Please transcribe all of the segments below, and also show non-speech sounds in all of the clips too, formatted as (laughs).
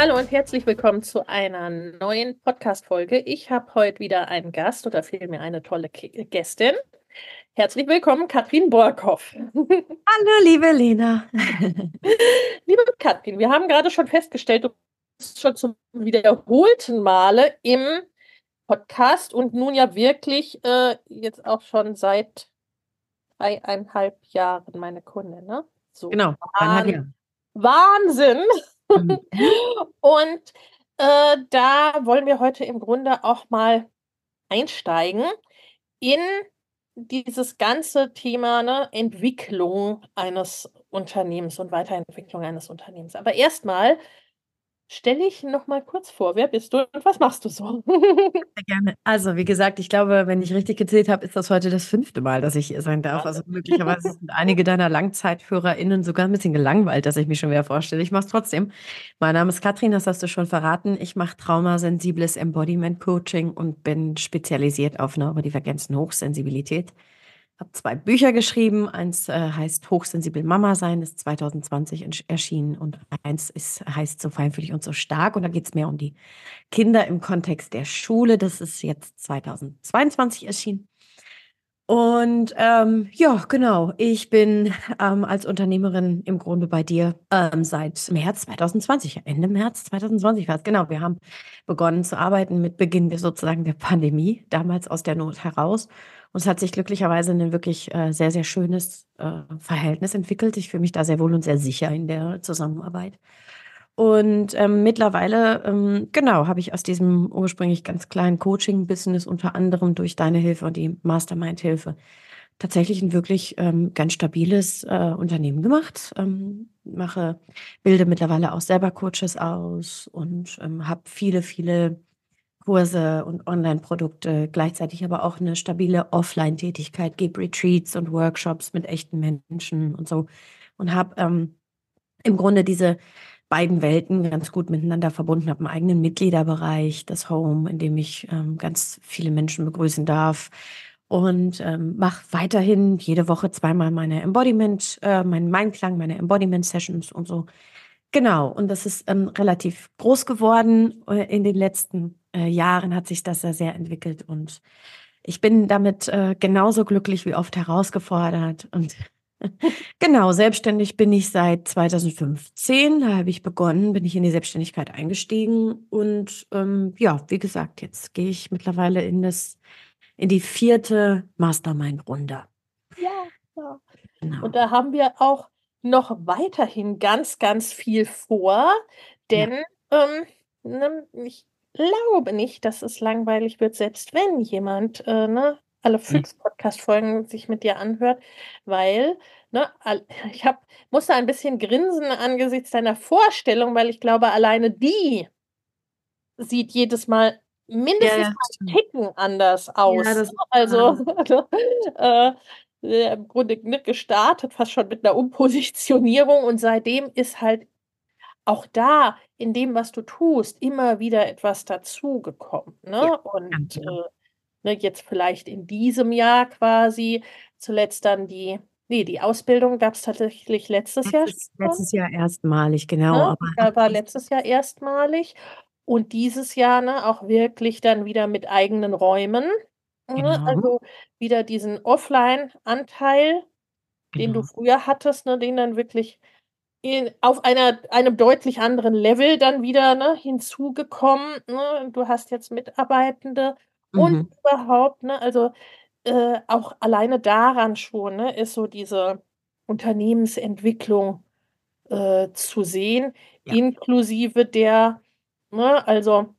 Hallo und herzlich willkommen zu einer neuen Podcast-Folge. Ich habe heute wieder einen Gast oder vielmehr eine tolle Gästin. Herzlich willkommen, Katrin Borkow. (laughs) Hallo, liebe Lena. (laughs) liebe Katrin, wir haben gerade schon festgestellt, du bist schon zum wiederholten Male im Podcast und nun ja wirklich äh, jetzt auch schon seit dreieinhalb Jahren meine Kunde, ne? So. Genau, Wahnsinn. Wahnsinn. Mhm. und äh, da wollen wir heute im Grunde auch mal einsteigen in dieses ganze Thema ne, Entwicklung eines Unternehmens und Weiterentwicklung eines Unternehmens. Aber erstmal Stell dich noch mal kurz vor, wer bist du und was machst du so? (laughs) Sehr gerne. Also, wie gesagt, ich glaube, wenn ich richtig gezählt habe, ist das heute das fünfte Mal, dass ich hier sein darf. Also möglicherweise sind einige deiner LangzeithörerInnen sogar ein bisschen gelangweilt, dass ich mich schon wieder vorstelle. Ich mache es trotzdem. Mein Name ist Katrin, das hast du schon verraten. Ich mache traumasensibles Embodiment Coaching und bin spezialisiert auf Neurodivergenzen Hochsensibilität habe zwei Bücher geschrieben. Eins äh, heißt Hochsensibel Mama sein, ist 2020 erschienen und eins ist, heißt So feinfühlig und so stark. Und da geht es mehr um die Kinder im Kontext der Schule. Das ist jetzt 2022 erschienen. Und ähm, ja, genau, ich bin ähm, als Unternehmerin im Grunde bei dir ähm, seit März 2020, Ende März 2020 war es. Genau, wir haben begonnen zu arbeiten mit Beginn der, sozusagen der Pandemie, damals aus der Not heraus. Und es hat sich glücklicherweise ein wirklich äh, sehr, sehr schönes äh, Verhältnis entwickelt. Ich fühle mich da sehr wohl und sehr sicher in der Zusammenarbeit. Und ähm, mittlerweile, ähm, genau, habe ich aus diesem ursprünglich ganz kleinen Coaching-Business unter anderem durch deine Hilfe und die Mastermind-Hilfe tatsächlich ein wirklich ähm, ganz stabiles äh, Unternehmen gemacht. Ähm, mache, bilde mittlerweile auch selber Coaches aus und ähm, habe viele, viele Kurse und Online-Produkte, gleichzeitig aber auch eine stabile Offline-Tätigkeit, gebe Retreats und Workshops mit echten Menschen und so und habe ähm, im Grunde diese beiden Welten ganz gut miteinander verbunden, habe einen eigenen Mitgliederbereich, das Home, in dem ich ähm, ganz viele Menschen begrüßen darf und ähm, mache weiterhin jede Woche zweimal meine Embodiment, äh, meinen Mindklang, meine Embodiment-Sessions und so. Genau, und das ist ähm, relativ groß geworden äh, in den letzten äh, Jahren hat sich das ja sehr entwickelt und ich bin damit äh, genauso glücklich wie oft herausgefordert und (laughs) genau, selbstständig bin ich seit 2015. Da habe ich begonnen, bin ich in die Selbstständigkeit eingestiegen. Und ähm, ja, wie gesagt, jetzt gehe ich mittlerweile in das, in die vierte Mastermind-Runde. Ja, ja. Genau. Und da haben wir auch noch weiterhin ganz, ganz viel vor, denn ja. ähm, ne, ich glaube nicht, dass es langweilig wird, selbst wenn jemand äh, ne, alle fünf mhm. Podcast-Folgen sich mit dir anhört, weil ne, (laughs) ich hab, musste ein bisschen grinsen angesichts deiner Vorstellung, weil ich glaube, alleine die sieht jedes Mal mindestens ja, ja, ein Ticken anders aus. (laughs) Ja, das, also äh, im Grunde nicht gestartet, fast schon mit einer Umpositionierung und seitdem ist halt auch da in dem, was du tust, immer wieder etwas dazugekommen. Ne? Ja, und genau. äh, ne, jetzt vielleicht in diesem Jahr quasi, zuletzt dann die, nee, die Ausbildung gab es tatsächlich letztes, letztes Jahr. Letztes Jahr erstmalig, genau. Ne? Aber war (laughs) letztes Jahr erstmalig. Und dieses Jahr ne, auch wirklich dann wieder mit eigenen Räumen. Ne? Genau. Also wieder diesen Offline-Anteil den du genau. früher hattest, ne, den dann wirklich auf einer, einem deutlich anderen Level dann wieder ne, hinzugekommen. Ne? Du hast jetzt Mitarbeitende mhm. und überhaupt, ne, also äh, auch alleine daran schon, ne, ist so diese Unternehmensentwicklung äh, zu sehen, ja. inklusive der, ne, also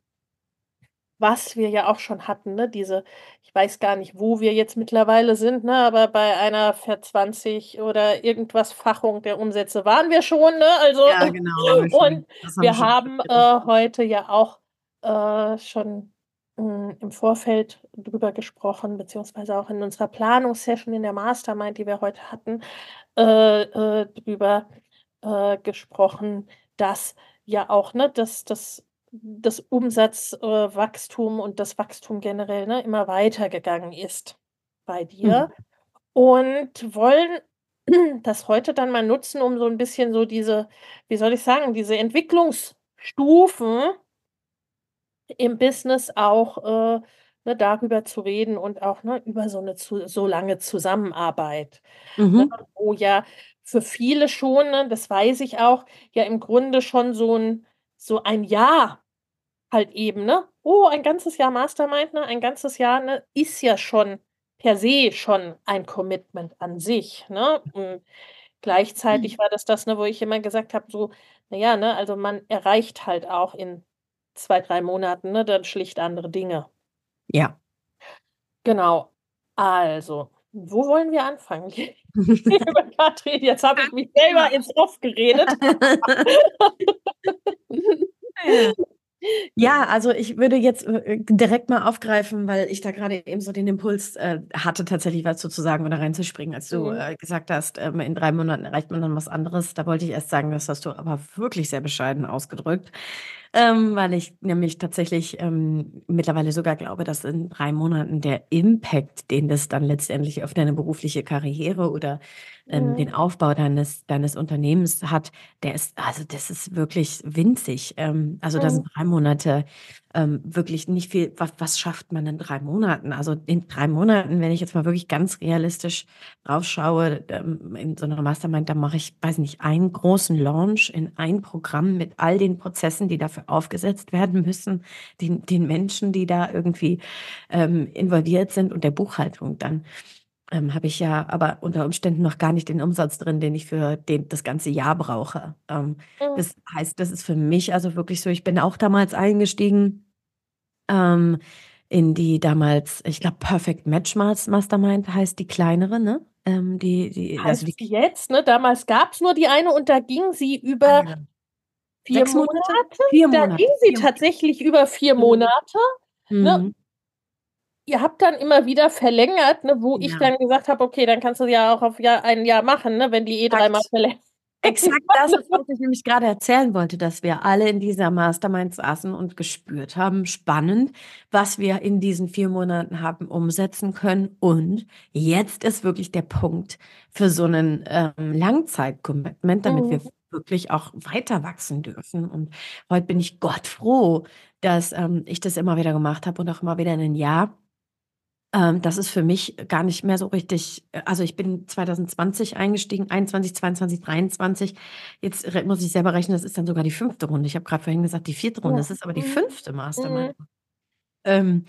was wir ja auch schon hatten, ne, diese, ich weiß gar nicht, wo wir jetzt mittlerweile sind, ne, aber bei einer Ver20 oder irgendwas Fachung der Umsätze waren wir schon, ne, also ja, genau, (laughs) und wir haben äh, heute ja auch äh, schon hm, im Vorfeld drüber gesprochen, beziehungsweise auch in unserer Planungssession in der Mastermind, die wir heute hatten, äh, äh, drüber äh, gesprochen, dass ja auch, ne, dass das das Umsatzwachstum äh, und das Wachstum generell, ne, immer weitergegangen ist bei dir Mhm. und wollen (clears throat) das heute dann mal nutzen, um so ein bisschen so diese wie soll ich sagen, diese Entwicklungsstufen im Business auch, äh, ne, darüber zu reden und auch, ne, über so eine zu so lange Zusammenarbeit, ne, Mhm. wo ja für viele schon, ne, das weiß ich auch, ja im Grunde schon so ein so ein Jahr halt eben, ne? Oh, ein ganzes Jahr Mastermind, ne? Ein ganzes Jahr, ne, ist ja schon per se schon ein Commitment an sich, ne? Und gleichzeitig mhm. war das das, ne, wo ich immer gesagt habe, so, naja, ne, also man erreicht halt auch in zwei, drei Monaten, ne, dann schlicht andere Dinge. Ja. Genau. Also, wo wollen wir anfangen? (laughs) (laughs) Liebe Katrin, jetzt habe ich mich selber ins Off geredet. Ja, also ich würde jetzt äh, direkt mal aufgreifen, weil ich da gerade eben so den Impuls äh, hatte, tatsächlich was zu sagen oder reinzuspringen, als du mhm. äh, gesagt hast, ähm, in drei Monaten erreicht man dann was anderes. Da wollte ich erst sagen, das hast du aber wirklich sehr bescheiden ausgedrückt ähm, weil ich nämlich tatsächlich ähm, mittlerweile sogar glaube, dass in drei Monaten der Impact, den das dann letztendlich auf deine berufliche Karriere oder ähm, mhm. den Aufbau deines, deines Unternehmens hat, der ist, also das ist wirklich winzig. Ähm, also da sind drei Monate ähm, wirklich nicht viel, was, was schafft man in drei Monaten? Also in drei Monaten, wenn ich jetzt mal wirklich ganz realistisch draufschaue, ähm, in so einer Mastermind, da mache ich, weiß nicht, einen großen Launch in ein Programm mit all den Prozessen, die dafür aufgesetzt werden müssen, den, den Menschen, die da irgendwie ähm, involviert sind und der Buchhaltung dann. Ähm, habe ich ja aber unter Umständen noch gar nicht den Umsatz drin, den ich für den, das ganze Jahr brauche. Ähm, mhm. Das heißt, das ist für mich also wirklich so, ich bin auch damals eingestiegen ähm, in die damals, ich glaube, Perfect Match Mastermind heißt die kleinere, ne? Ähm, die, die, also heißt also die, jetzt, ne? Damals gab es nur die eine und da ging sie über ah, vier Monate. Monate. Vier Monate. Da ging sie vier tatsächlich über vier mhm. Monate. Ne? Mhm. Ne? Ihr habt dann immer wieder verlängert, ne, wo ja. ich dann gesagt habe, okay, dann kannst du ja auch auf Jahr, ein Jahr machen, ne, wenn die eh dreimal verlängert. Exakt das ist, was ich nämlich gerade erzählen wollte, dass wir alle in dieser Mastermind saßen und gespürt haben, spannend, was wir in diesen vier Monaten haben umsetzen können. Und jetzt ist wirklich der Punkt für so einen ähm, Langzeit-Commitment, damit mhm. wir wirklich auch weiter wachsen dürfen. Und heute bin ich Gott froh, dass ähm, ich das immer wieder gemacht habe und auch immer wieder in ein Jahr ähm, das ist für mich gar nicht mehr so richtig äh, also, ich bin 2020 eingestiegen, 21, 22, 23. Jetzt muss ich selber rechnen, das ist dann sogar die fünfte Runde. Ich habe gerade vorhin gesagt, die vierte Runde, das ist aber die Mhm. fünfte Mastermind. Mhm. Ähm,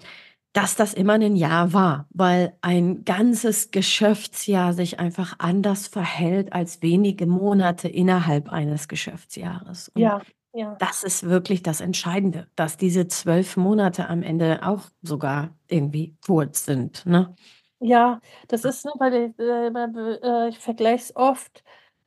dass das immer ein Jahr war, weil ein ganzes Geschäftsjahr sich einfach anders verhält als wenige Monate innerhalb eines Geschäftsjahres. Und Ja. Ja. Das ist wirklich das Entscheidende, dass diese zwölf Monate am Ende auch sogar irgendwie kurz sind, ne? Ja, das ist, ne, weil ich, äh, äh, ich vergleiche es oft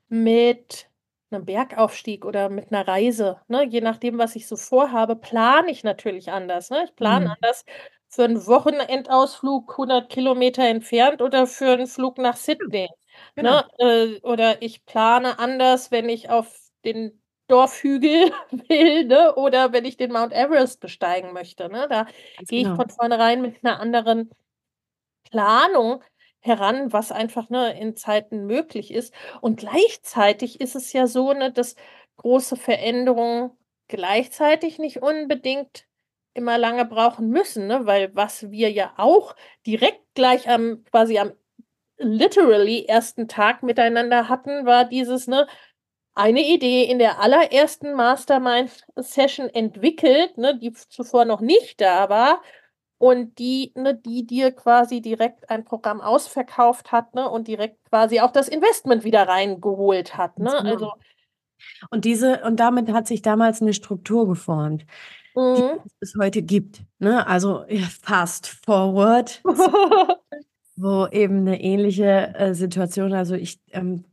mit einem Bergaufstieg oder mit einer Reise, ne? Je nachdem, was ich so vorhabe, plane ich natürlich anders, ne? Ich plane Mhm. anders für einen Wochenendausflug 100 Kilometer entfernt oder für einen Flug nach Sydney, Genau. ne? Äh, oder ich plane anders, wenn ich auf den Dorfhügel (laughs) will, ne? Oder wenn ich den Mount Everest besteigen möchte, ne? Da gehe ich genau. von vornherein mit einer anderen Planung heran, was einfach, ne, in Zeiten möglich ist. Und gleichzeitig ist es ja so, ne, dass große Veränderungen gleichzeitig nicht unbedingt immer lange brauchen müssen, ne? Weil was wir ja auch direkt gleich am quasi am literally ersten Tag miteinander hatten, war dieses, ne, eine Idee in der allerersten Mastermind-Session entwickelt, ne, die zuvor noch nicht da war und die, ne, die dir quasi direkt ein Programm ausverkauft hat ne, und direkt quasi auch das Investment wieder reingeholt hat. Ne? Genau. Also, und diese, und damit hat sich damals eine Struktur geformt, die mhm. es heute gibt. Ne? Also fast forward, (laughs) wo eben eine ähnliche äh, Situation, also ich ähm,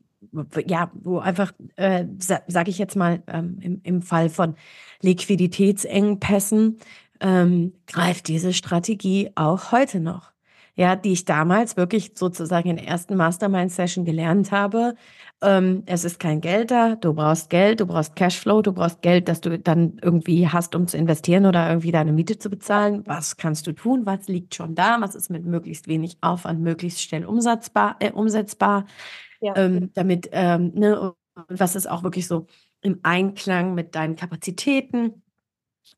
ja, wo einfach, äh, sa sage ich jetzt mal, ähm, im, im Fall von Liquiditätsengpässen, ähm, greift diese Strategie auch heute noch. Ja, die ich damals wirklich sozusagen in der ersten Mastermind-Session gelernt habe. Ähm, es ist kein Geld da, du brauchst Geld, du brauchst Cashflow, du brauchst Geld, das du dann irgendwie hast, um zu investieren oder irgendwie deine Miete zu bezahlen. Was kannst du tun? Was liegt schon da? Was ist mit möglichst wenig Aufwand möglichst schnell umsetzbar? Äh, umsetzbar? Ähm, damit, ähm, ne, und was ist auch wirklich so im Einklang mit deinen Kapazitäten.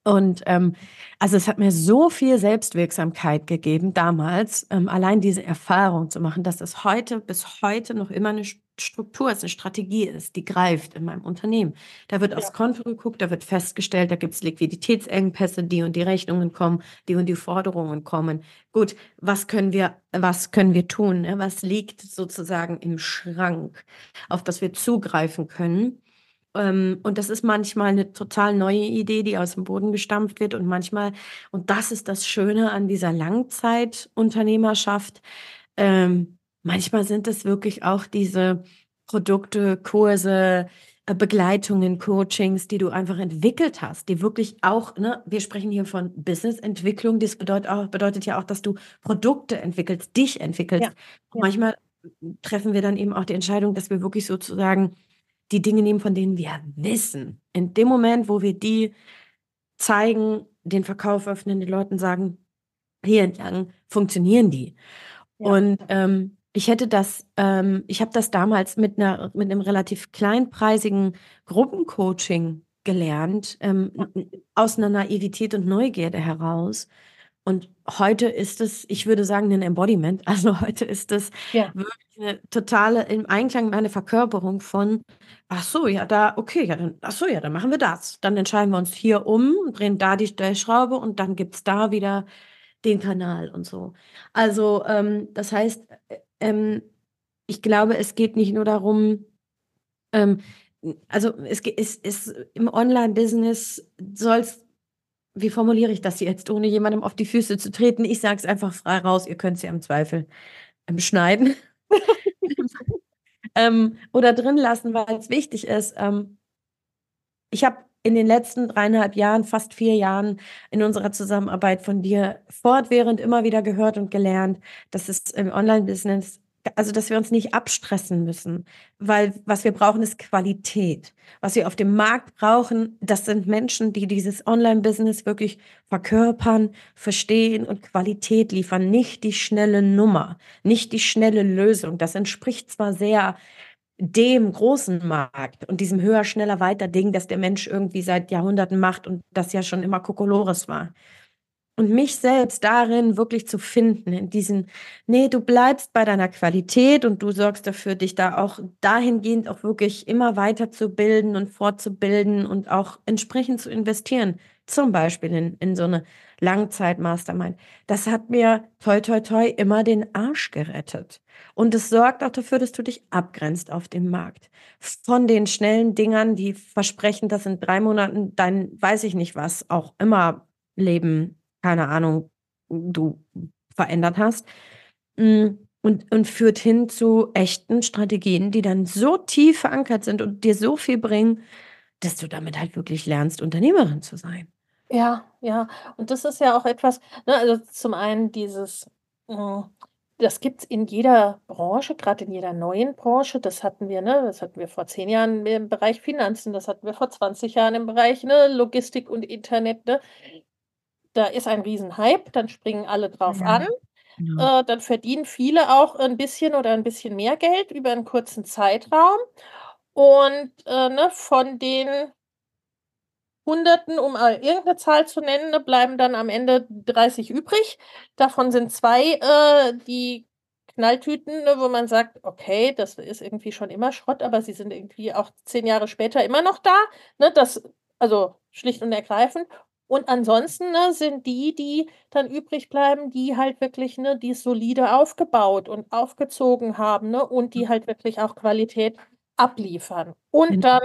Und ähm, also es hat mir so viel Selbstwirksamkeit gegeben damals, ähm, allein diese Erfahrung zu machen, dass das heute bis heute noch immer eine Struktur ist, eine Strategie ist, die greift in meinem Unternehmen. Da wird ja. aufs Konto geguckt, da wird festgestellt, da gibt es Liquiditätsengpässe, die und die Rechnungen kommen, die und die Forderungen kommen. Gut, was können wir, was können wir tun? Ne? Was liegt sozusagen im Schrank, auf das wir zugreifen können? Ähm, und das ist manchmal eine total neue Idee, die aus dem Boden gestampft wird und manchmal, und das ist das Schöne an dieser Langzeitunternehmerschaft, ähm, manchmal sind es wirklich auch diese Produkte, Kurse, äh, Begleitungen, Coachings, die du einfach entwickelt hast, die wirklich auch, ne, wir sprechen hier von Businessentwicklung, das bedeutet, auch, bedeutet ja auch, dass du Produkte entwickelst, dich entwickelst. Ja, ja. Manchmal treffen wir dann eben auch die Entscheidung, dass wir wirklich sozusagen die Dinge nehmen, von denen wir wissen. In dem Moment, wo wir die zeigen, den Verkauf öffnen, den Leuten sagen, hier entlang funktionieren die. Ja. Und ähm, ich hätte das, ähm, ich habe das damals mit einer mit einem relativ kleinpreisigen Gruppencoaching gelernt, ähm, aus einer Naivität und Neugierde heraus. Und heute ist es, ich würde sagen, ein Embodiment. (laughs) Also heute ist es ja. wirklich eine totale, im Einklang eine Verkörperung von, ach so, ja, da, okay, ja, dann, ach so, ja, dann machen wir das. Dann entscheiden wir uns hier um, drehen da die Stellschraube und dann gibt es da wieder den Kanal und so. Also, ähm, das heißt, äh, ähm, ich glaube, es geht nicht nur darum, ähm, also es, es, es im Online-Business soll es wie formuliere ich das jetzt, ohne jemandem auf die Füße zu treten? Ich sage es einfach frei raus, ihr könnt es ja im Zweifel ähm, schneiden (laughs) (laughs) ähm, oder drin lassen, weil es wichtig ist. Ähm, ich habe in den letzten dreieinhalb Jahren, fast vier Jahren in unserer Zusammenarbeit von dir fortwährend immer wieder gehört und gelernt, dass es im Online-Business also dass wir uns nicht abstressen müssen, weil was wir brauchen ist Qualität. Was wir auf dem Markt brauchen, das sind Menschen, die dieses Online-Business wirklich verkörpern, verstehen und Qualität liefern, nicht die schnelle Nummer, nicht die schnelle Lösung. Das entspricht zwar sehr dem großen Markt und diesem höher, schneller, weiter Ding, das der Mensch irgendwie seit Jahrhunderten macht und das ja schon immer Kokolores war und mich selbst darin wirklich zu finden, in diesen, nee, du bleibst bei deiner Qualität und du sorgst dafür, dich da auch dahingehend auch wirklich immer weiter zu bilden und fortzubilden und auch entsprechend zu investieren. Zum Beispiel in, in so eine Langzeit-Mastermind. Das hat mir toi toi toi immer den Arsch gerettet. Und es sorgt auch dafür, dass du dich abgrenzt auf dem Markt. Von den schnellen Dingern, die versprechen, dass in drei Monaten dein, weiß ich nicht was, auch immer Leben keine Ahnung, du verändert hast. Mm, und, und führt hin zu echten Strategien, die dann so tief verankert sind und dir so viel bringen, dass du damit halt wirklich lernst, Unternehmerin zu sein. Ja, ja. Und das ist ja auch etwas, ne, also zum einen dieses, mm, das gibt es in jeder Branche, gerade in jeder neuen Branche. Das hatten wir, ne, das hatten wir vor zehn Jahren im Bereich Finanzen, das hatten wir vor 20 Jahren im Bereich ne, Logistik und Internet. Ne da ist ein Riesenhype, dann springen alle drauf ja, an. Genau. Äh, dann verdienen viele auch ein bisschen oder ein bisschen mehr Geld über einen kurzen Zeitraum. Und äh, ne, von den Hunderten, um irgendeine Zahl zu nennen, ne, bleiben dann am Ende 30 übrig. Davon sind zwei, äh, die Knalltüten, ne, wo man sagt, okay, das ist irgendwie schon immer Schrott, aber sie sind irgendwie auch zehn Jahre später immer noch da. Ne, das, also schlicht und ergreifend. Und ansonsten ne, sind die, die dann übrig bleiben, die halt wirklich ne, die solide aufgebaut und aufgezogen haben ne, und die halt wirklich auch Qualität abliefern. Und dann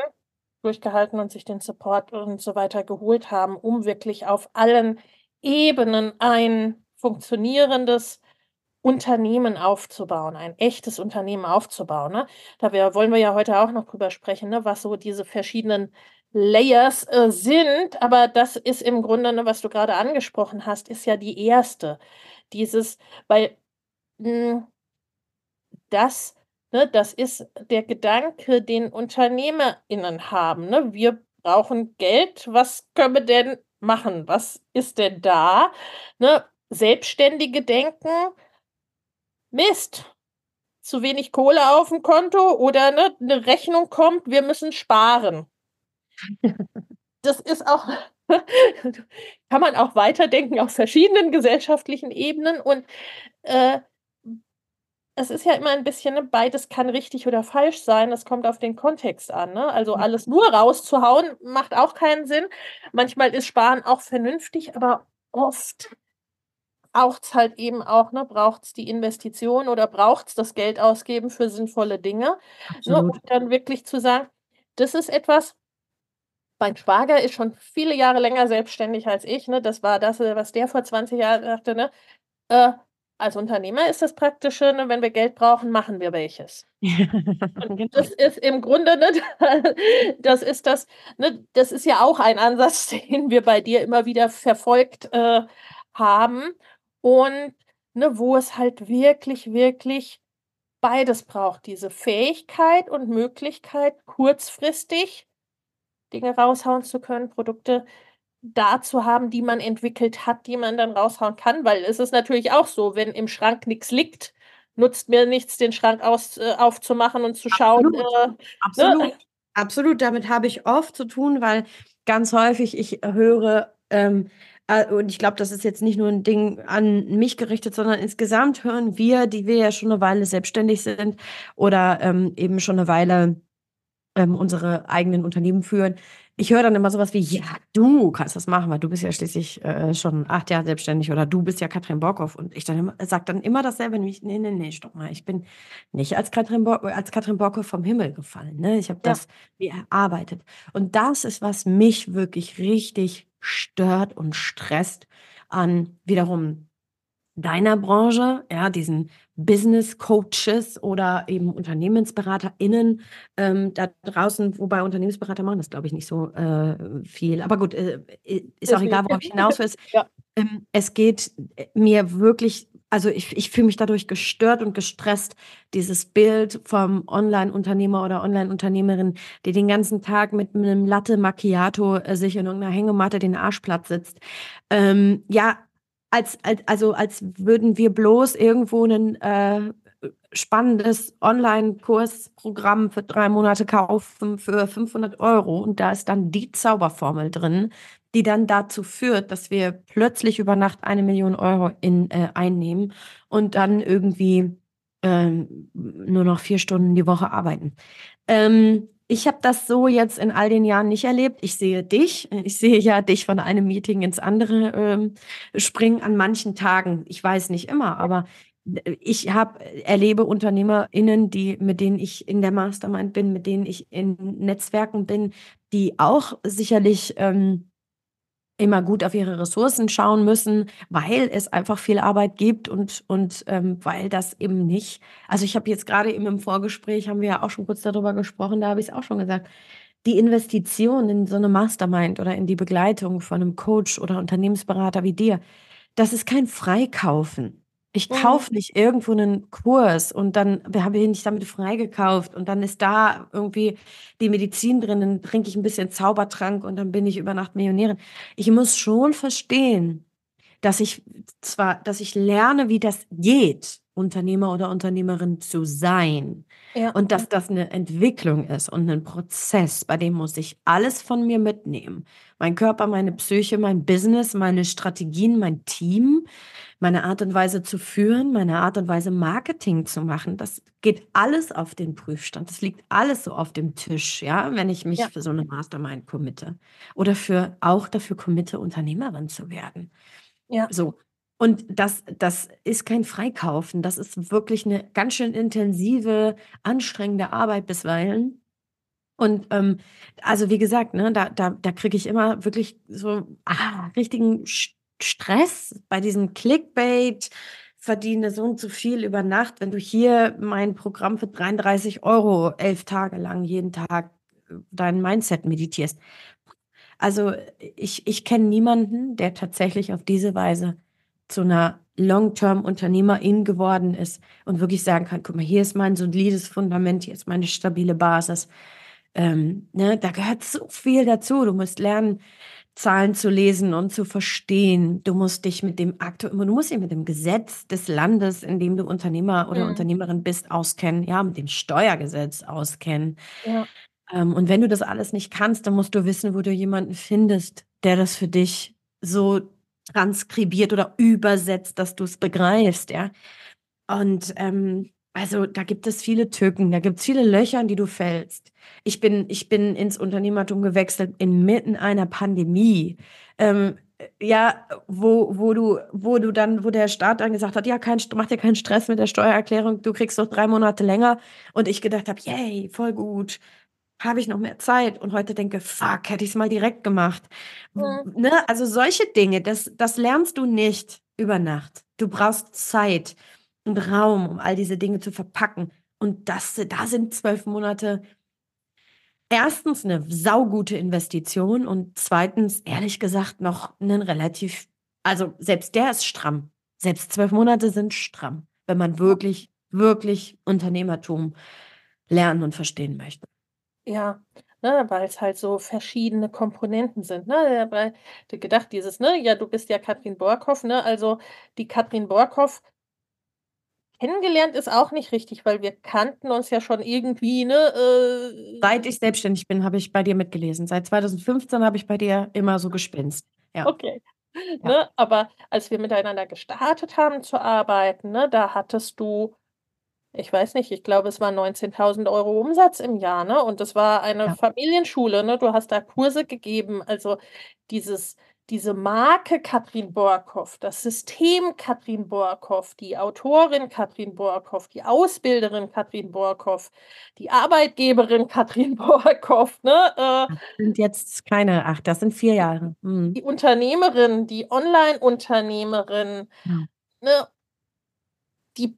durchgehalten und sich den Support und so weiter geholt haben, um wirklich auf allen Ebenen ein funktionierendes Unternehmen aufzubauen, ein echtes Unternehmen aufzubauen. Ne? Da wir, wollen wir ja heute auch noch drüber sprechen, ne, was so diese verschiedenen Layers äh, sind. Aber das ist im Grunde, ne, was du gerade angesprochen hast, ist ja die erste. Dieses, weil mh, hm, das, ne, das ist der Gedanke, den UnternehmerInnen haben. Ne? Wir brauchen Geld. Was können wir denn machen? Was ist denn da? Ne? Selbstständige denken, Mist, zu wenig Kohle auf dem Konto oder ne, eine Rechnung kommt, wir müssen sparen. (laughs) Das ist auch, (laughs) kann man auch weiterdenken auf verschiedenen gesellschaftlichen Ebenen und äh, es ist ja immer ein bisschen, ne, beides kann richtig oder falsch sein. Das kommt auf den Kontext an. Ne? Also alles nur rauszuhauen, macht auch keinen Sinn. Manchmal ist Sparen auch vernünftig, aber oft braucht es halt eben auch, ne, braucht es die Investition oder braucht es das Geld ausgeben für sinnvolle Dinge. Ne, und dann wirklich zu sagen, das ist etwas, mein Schwager ist schon viele Jahre länger selbstständig als ich. Ne? Das war das, was der vor 20 Jahren sagte. Ne? Äh, als Unternehmer ist das Praktische, ne, wenn wir Geld brauchen, machen wir welches. (laughs) genau. Das ist im Grunde, ne, (laughs) das ist das, ne, das ist ja auch ein Ansatz, (laughs) den wir bei dir immer wieder verfolgt äh, haben. Und ne, wo es halt wirklich, wirklich beides braucht. Diese Fähigkeit und Möglichkeit, kurzfristig Dinge raushauen zu können, Produkte da zu haben, die man entwickelt hat, die man dann raushauen kann, weil es ist natürlich auch so, wenn im Schrank nichts liegt, nutzt mir nichts, den Schrank aus, äh, aufzumachen und zu schauen. Absolut. Äh, ne? Absolut. Ne? Absolut, damit habe ich oft zu tun, weil ganz häufig ich höre, ähm, äh, und ich glaube, das ist jetzt nicht nur ein Ding an mich gerichtet, sondern insgesamt hören wir, die wir ja schon eine Weile selbstständig sind oder ähm, eben schon eine Weile ähm, unsere eigenen Unternehmen führen. Ich höre dann immer sowas wie, ja, du kannst das machen, weil du bist ja schließlich äh, schon acht Jahre selbstständig oder du bist ja Katrin Borkow. Und ich dann sage dann immer dasselbe, nämlich, nee, nee, nee, stopp mal, ich bin nicht als Katrin, Bo als Katrin Borkow vom Himmel gefallen. Ne? Ich habe das ja. mir erarbeitet. Und das ist, was mich wirklich richtig stört und stresst an wiederum deiner Branche, ja, diesen Business Coaches oder eben UnternehmensberaterInnen ähm, da draußen, wobei Unternehmensberater machen das, glaube ich, nicht so äh, viel. Aber gut, äh, ist auch egal, worauf ich hinaus will. (laughs) Ja. Ähm, es geht mir wirklich, also ich, ich fühle mich dadurch gestört und gestresst, dieses Bild vom Online-Unternehmer oder Online-Unternehmerin, die den ganzen Tag mit einem Latte Macchiato äh, sich in irgendeiner Hängematte den Arsch platt sitzt. Ähm, ja, als, als, also als würden wir bloß irgendwo ein äh, spannendes Online-Kursprogramm für drei Monate kaufen für 500 Euro und da ist dann die Zauberformel drin, die dann dazu führt, dass wir plötzlich über Nacht eine Million Euro in, äh, einnehmen und dann irgendwie ähm, nur noch vier Stunden die Woche arbeiten. Ähm, ich habe das so jetzt in all den Jahren nicht erlebt. Ich sehe dich. Ich sehe ja dich von einem Meeting ins andere ähm, springen an manchen Tagen. Ich weiß nicht immer, aber ich habe erlebe UnternehmerInnen, die, mit denen ich in der Mastermind bin, mit denen ich in Netzwerken bin, die auch sicherlich ähm, immer gut auf ihre Ressourcen schauen müssen, weil es einfach viel Arbeit gibt und, und ähm, weil das eben nicht, also ich habe jetzt gerade eben im Vorgespräch, haben wir ja auch schon kurz darüber gesprochen, da habe ich es auch schon gesagt, die Investition in so eine Mastermind oder in die Begleitung von einem Coach oder Unternehmensberater wie dir, das ist kein Freikaufen. Ich Mhm. kaufe nicht irgendwo einen Kurs und dann habe ich nicht damit freigekauft und dann ist da irgendwie die Medizin drin, dann trinke ich ein bisschen Zaubertrank und dann bin ich über Nacht Millionärin. Ich muss schon verstehen, dass ich zwar dass ich lerne, wie das geht, Unternehmer oder Unternehmerin zu sein Ja. und dass das eine Entwicklung ist und ein Prozess, bei dem muss ich alles von mir mitnehmen. Mein Körper, meine Psyche, mein Business, meine Strategien, mein Team meine Art und Weise zu führen, meine Art und Weise Marketing zu machen, das geht alles auf den Prüfstand. Das liegt alles so auf dem Tisch, ja, wenn ich mich ja. für so eine Mastermind committe oder für auch dafür committe, Unternehmerin zu werden. Ja. So. Und das, das ist kein Freikaufen. Das ist wirklich eine ganz schön intensive, anstrengende Arbeit bisweilen. Und ähm, also wie gesagt, ne, da, da, da kriege ich immer wirklich so ah, richtigen Stress bei diesem Clickbait, verdiene so und so viel über Nacht, wenn du hier mein Programm für 33 Euro elf Tage lang jeden Tag äh, dein Mindset meditierst. Also ich, ich kenne niemanden, der tatsächlich auf diese Weise zu einer Long-Term-Unternehmerin geworden ist und wirklich sagen kann, guck mal, hier ist mein solides Fundament, hier ist meine stabile Basis. Ähm, ne, da gehört so viel dazu. Du musst lernen, Zahlen zu lesen und zu verstehen. Du musst dich mit dem Aktu du musst dich mit dem Gesetz des Landes, in dem du Unternehmer oder mhm. Unternehmerin bist, auskennen, ja, mit dem Steuergesetz auskennen. Ja. Ähm, und wenn du das alles nicht kannst, dann musst du wissen, wo du jemanden findest, der das für dich so transkribiert oder übersetzt, dass du es begreifst, ja. Und ähm, also da gibt es viele Tücken, da gibt es viele Löcher, in die du fällst. Ich bin, ich bin ins Unternehmertum gewechselt inmitten einer Pandemie. Ähm, ja, wo, wo du, wo du dann, wo der Staat dann gesagt hat, ja, kein, mach dir keinen Stress mit der Steuererklärung, du kriegst noch drei Monate länger. Und ich gedacht habe, yay, voll gut habe ich noch mehr Zeit und heute denke, fuck, hätte ich es mal direkt gemacht. Mhm. Ne? Also solche Dinge, das, das lernst du nicht über Nacht. Du brauchst Zeit und Raum, um all diese Dinge zu verpacken. Und das, da sind zwölf Monate erstens eine saugute Investition und zweitens, ehrlich gesagt, noch ein relativ, also selbst der ist stramm. Selbst zwölf Monate sind stramm, wenn man wirklich, wirklich Unternehmertum lernen und verstehen möchte. Ja, ne, weil es halt so verschiedene Komponenten sind, ne? Weil gedacht dieses, ne, ja, du bist ja Katrin Borkow, ne? Also, die Katrin Borkow kennengelernt ist auch nicht richtig, weil wir kannten uns ja schon irgendwie, ne, äh Seit ich selbstständig bin, habe ich bei dir mitgelesen. Seit 2015 habe ich bei dir immer so gespinst. Ja. Okay. Ja. Ne, aber als wir miteinander gestartet haben zu arbeiten, ne, da hattest du ich weiß nicht, ich glaube, es waren 19.000 Euro Umsatz im Jahr, ne? Und das war eine Ja. Familienschule, ne? Du hast da Kurse gegeben. Also dieses diese Marke Katrin Borkow, das System Katrin Borkow, die Autorin Katrin Borkow, die Ausbilderin Katrin Borkow, die Arbeitgeberin (laughs) Katrin Borkow, ne? Äh Das sind jetzt keine acht, das sind vier Jahre. Mhm. die Unternehmerin, die Online-Unternehmerin, Ja. ne? Die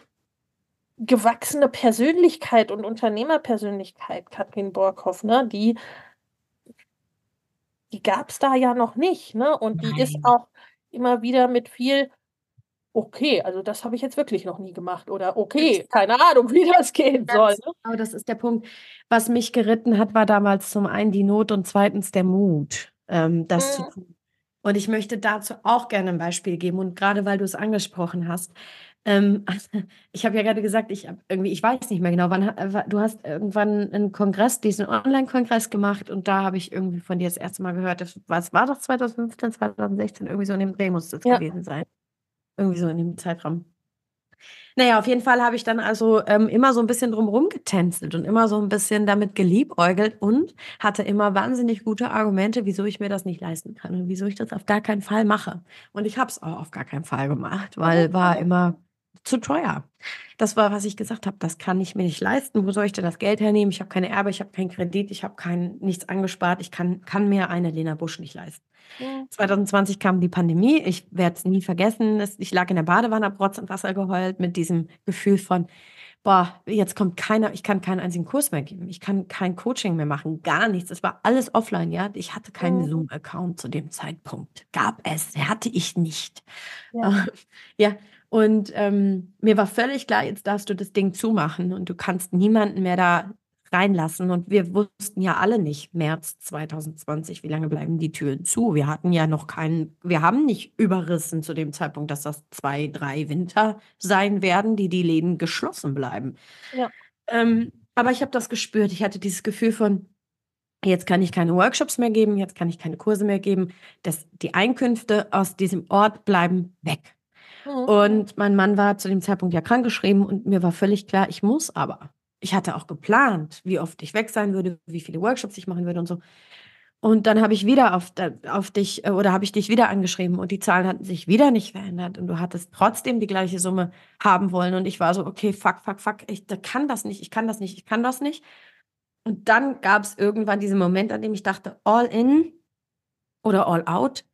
gewachsene Persönlichkeit und Unternehmerpersönlichkeit, Katrin Borkow, ne? Die, die gab es da ja noch nicht, ne? Und die ist auch immer wieder mit viel, okay, also das habe ich jetzt wirklich noch nie gemacht oder okay, keine Ahnung, wie das gehen soll. Ne? Aber das ist der Punkt. Was mich geritten hat, war damals zum einen die Not und zweitens der Mut, ähm, das mhm. zu tun. Und ich möchte dazu auch gerne ein Beispiel geben. Und gerade weil du es angesprochen hast, ähm, (laughs) ich habe ja gerade gesagt, ich habe irgendwie, ich weiß nicht mehr genau, wann äh, du hast irgendwann einen Kongress, diesen Online-Kongress gemacht und da habe ich irgendwie von dir das erste Mal gehört, das, was war das 2015, 2016, irgendwie so in dem Dreh muss das ja. gewesen sein. Irgendwie so in dem Zeitraum. Naja, auf jeden Fall habe ich dann also ähm, immer so ein bisschen drumherum getänzelt und immer so ein bisschen damit geliebäugelt und hatte immer wahnsinnig gute Argumente, wieso ich mir das nicht leisten kann und wieso ich das auf gar keinen Fall mache. Und ich habe es auch auf gar keinen Fall gemacht, weil war immer zu teuer. Das war, was ich gesagt habe, das kann ich mir nicht leisten. Wo soll ich denn das Geld hernehmen? Ich habe keine Erbe, ich habe keinen Kredit, ich habe kein, nichts angespart. Ich kann, kann mir eine Lena Busch nicht leisten. Ja. 2020 kam die Pandemie. Ich werde es nie vergessen. Ich lag in der Badewanne, habe Rotz und Wasser geheult mit diesem Gefühl von, boah, jetzt kommt keiner, ich kann keinen einzigen Kurs mehr geben. Ich kann kein Coaching mehr machen, gar nichts. Es war alles offline, ja. Ich hatte keinen mhm. Zoom-Account zu dem Zeitpunkt. Gab es, hatte ich nicht. Ja. (laughs) ja. Und ähm, mir war völlig klar, jetzt darfst du das Ding zumachen und du kannst niemanden mehr da reinlassen. Und wir wussten ja alle nicht, März 2020, wie lange bleiben die Türen zu? Wir hatten ja noch keinen, wir haben nicht überrissen zu dem Zeitpunkt, dass das zwei, drei Winter sein werden, die die Läden geschlossen bleiben. Ja. Ähm, aber ich habe das gespürt. Ich hatte dieses Gefühl von, jetzt kann ich keine Workshops mehr geben, jetzt kann ich keine Kurse mehr geben. dass die Einkünfte aus diesem Ort bleiben weg. Mhm. Und mein Mann war zu dem Zeitpunkt ja krankgeschrieben und mir war völlig klar, ich muss aber. Ich hatte auch geplant, wie oft ich weg sein würde, wie viele Workshops ich machen würde und so. Und dann habe ich wieder auf, auf dich äh, oder habe ich dich wieder angeschrieben und die Zahlen hatten sich wieder nicht verändert und du hattest trotzdem die gleiche Summe haben wollen und ich war so, okay, fuck, fuck, fuck, ich kann das nicht, ich kann das nicht, ich kann das nicht. Und dann gab es irgendwann diesen Moment, an dem ich dachte, all in oder all out.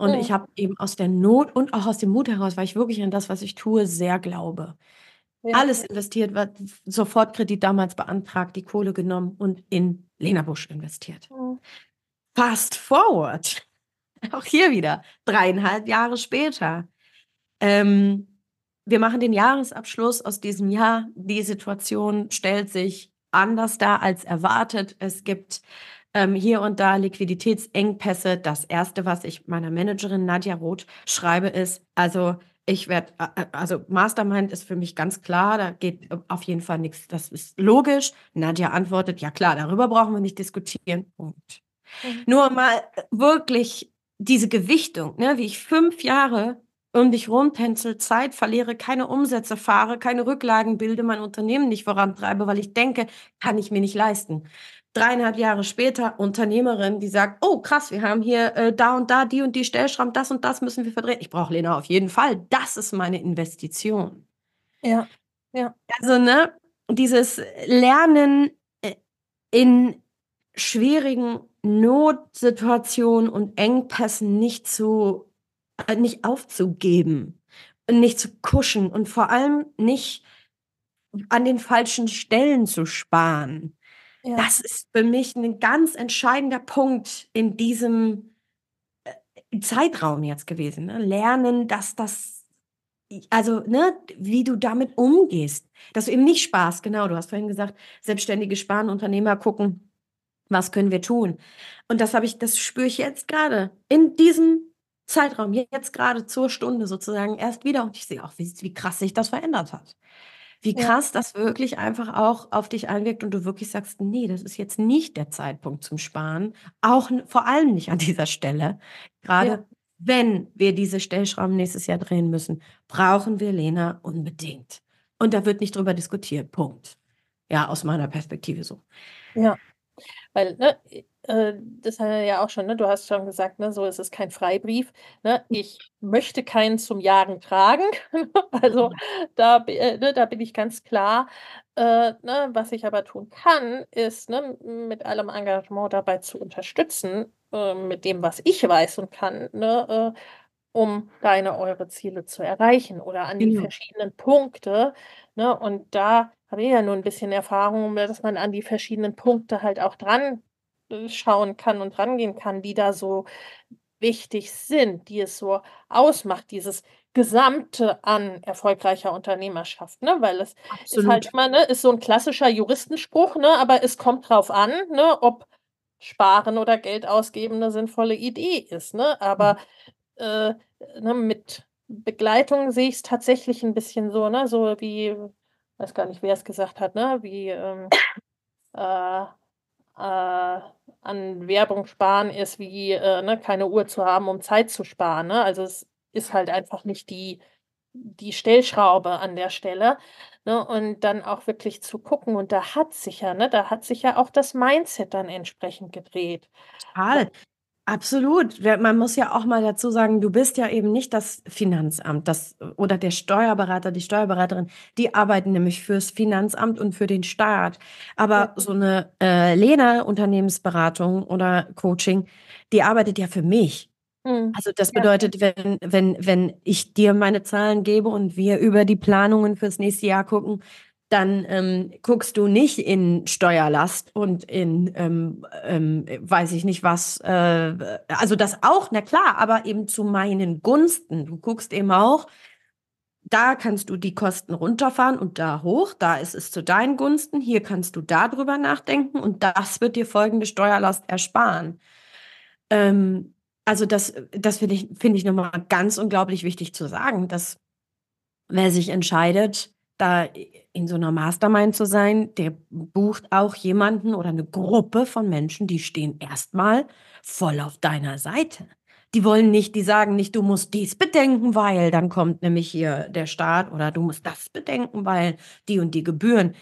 Und mhm. ich habe eben aus der Not und auch aus dem Mut heraus, weil ich wirklich an das, was ich tue, sehr glaube. Ja. Alles investiert, war sofort Kredit damals beantragt, die Kohle genommen und in Lena Busch investiert. Mhm. Fast forward. (laughs) Auch hier wieder, dreieinhalb Jahre später. Ähm, wir machen den Jahresabschluss aus diesem Jahr. Die Situation stellt sich anders dar als erwartet. Es gibt ähm, hier und da Liquiditätsengpässe. Das erste, was ich meiner Managerin Nadja Roth schreibe, ist, also ich werde, also Mastermind ist für mich ganz klar, da geht auf jeden Fall nichts, das ist logisch. Nadja antwortet, ja klar, darüber brauchen wir nicht diskutieren. Punkt. Mhm. Nur mal wirklich diese Gewichtung, ne, wie ich fünf Jahre um dich rumtänzel, Zeit verliere, keine Umsätze fahre, keine Rücklagen bilde, mein Unternehmen nicht vorantreibe, weil ich denke, kann ich mir nicht leisten. Dreieinhalb Jahre später Unternehmerin, die sagt, oh krass, wir haben hier äh, da und da die und die Stellschraube, das und das müssen wir verdrehen. Ich brauche Lena auf jeden Fall. Das ist meine Investition. Ja, ja. Also, ne, dieses Lernen äh, in schwierigen Notsituationen und Engpässen nicht zu äh, nicht aufzugeben, nicht zu kuschen und vor allem nicht an den falschen Stellen zu sparen. Ja. Das ist für mich ein ganz entscheidender Punkt in diesem äh, Zeitraum jetzt gewesen. Ne? Lernen, dass das, also, ne, wie du damit umgehst. Dass du eben nicht Spaß, genau, du hast vorhin gesagt, selbstständige Sparen, Unternehmer gucken, was können wir tun? Und das habe ich, das spüre ich jetzt gerade in diesem Zeitraum, jetzt gerade zur Stunde sozusagen erst wieder und ich sehe auch, wie, wie krass sich das verändert hat. Wie krass ja. das wirklich einfach auch auf dich einwirkt und du wirklich sagst, nee, das ist jetzt nicht der Zeitpunkt zum Sparen, auch vor allem nicht an dieser Stelle. Gerade ja. wenn wir diese Stellschrauben nächstes Jahr drehen müssen, brauchen wir Lena unbedingt. Und da wird nicht drüber diskutiert. Punkt. Ja, aus meiner Perspektive so. Ja, weil ne, äh, das hat er ja auch schon, ne? Du hast schon gesagt, ne, so ist es kein Freibrief. Ne? Ich möchte keinen zum Jagen tragen. (laughs) also da, äh, ne, da bin ich ganz klar. Äh, ne, was ich aber tun kann, ist ne, mit allem Engagement dabei zu unterstützen, äh, mit dem, was ich weiß und kann, ne, äh, um deine, eure Ziele zu erreichen oder an die genau. verschiedenen Punkte. Ne? Und da habe ich ja nur ein bisschen Erfahrung, dass man an die verschiedenen Punkte halt auch dran schauen kann und rangehen kann, die da so wichtig sind, die es so ausmacht, dieses Gesamte an erfolgreicher Unternehmerschaft, ne? Weil es Absolut. ist halt immer, ne, ist so ein klassischer Juristenspruch, ne, aber es kommt drauf an, ne, ob Sparen oder Geld ausgeben eine sinnvolle Idee ist, ne? Aber mhm. äh, ne, mit Begleitung sehe ich es tatsächlich ein bisschen so, ne, so wie, weiß gar nicht, wer es gesagt hat, ne, wie ähm, äh, äh, an Werbung sparen ist, wie äh, ne, keine Uhr zu haben, um Zeit zu sparen. Ne? Also es ist halt einfach nicht die, die Stellschraube an der Stelle. Ne? Und dann auch wirklich zu gucken. Und da hat sich ja, ne, da hat sich ja auch das Mindset dann entsprechend gedreht. Total. Absolut. Man muss ja auch mal dazu sagen, du bist ja eben nicht das Finanzamt das, oder der Steuerberater, die Steuerberaterin. Die arbeiten nämlich fürs Finanzamt und für den Staat. Aber so eine äh, Lena Unternehmensberatung oder Coaching, die arbeitet ja für mich. Mhm. Also das bedeutet, wenn, wenn, wenn ich dir meine Zahlen gebe und wir über die Planungen fürs nächste Jahr gucken, dann ähm, guckst du nicht in Steuerlast und in, ähm, ähm, weiß ich nicht was, äh, also das auch, na klar, aber eben zu meinen Gunsten. Du guckst eben auch, da kannst du die Kosten runterfahren und da hoch, da ist es zu deinen Gunsten, hier kannst du darüber nachdenken und das wird dir folgende Steuerlast ersparen. Ähm, also das, das finde ich, finde ich nochmal ganz unglaublich wichtig zu sagen, dass wer sich entscheidet, da in so einer Mastermind zu sein, der bucht auch jemanden oder eine Gruppe von Menschen, die stehen erstmal voll auf deiner Seite. Die wollen nicht, die sagen nicht, du musst dies bedenken, weil dann kommt nämlich hier der Staat oder du musst das bedenken, weil die und die Gebühren.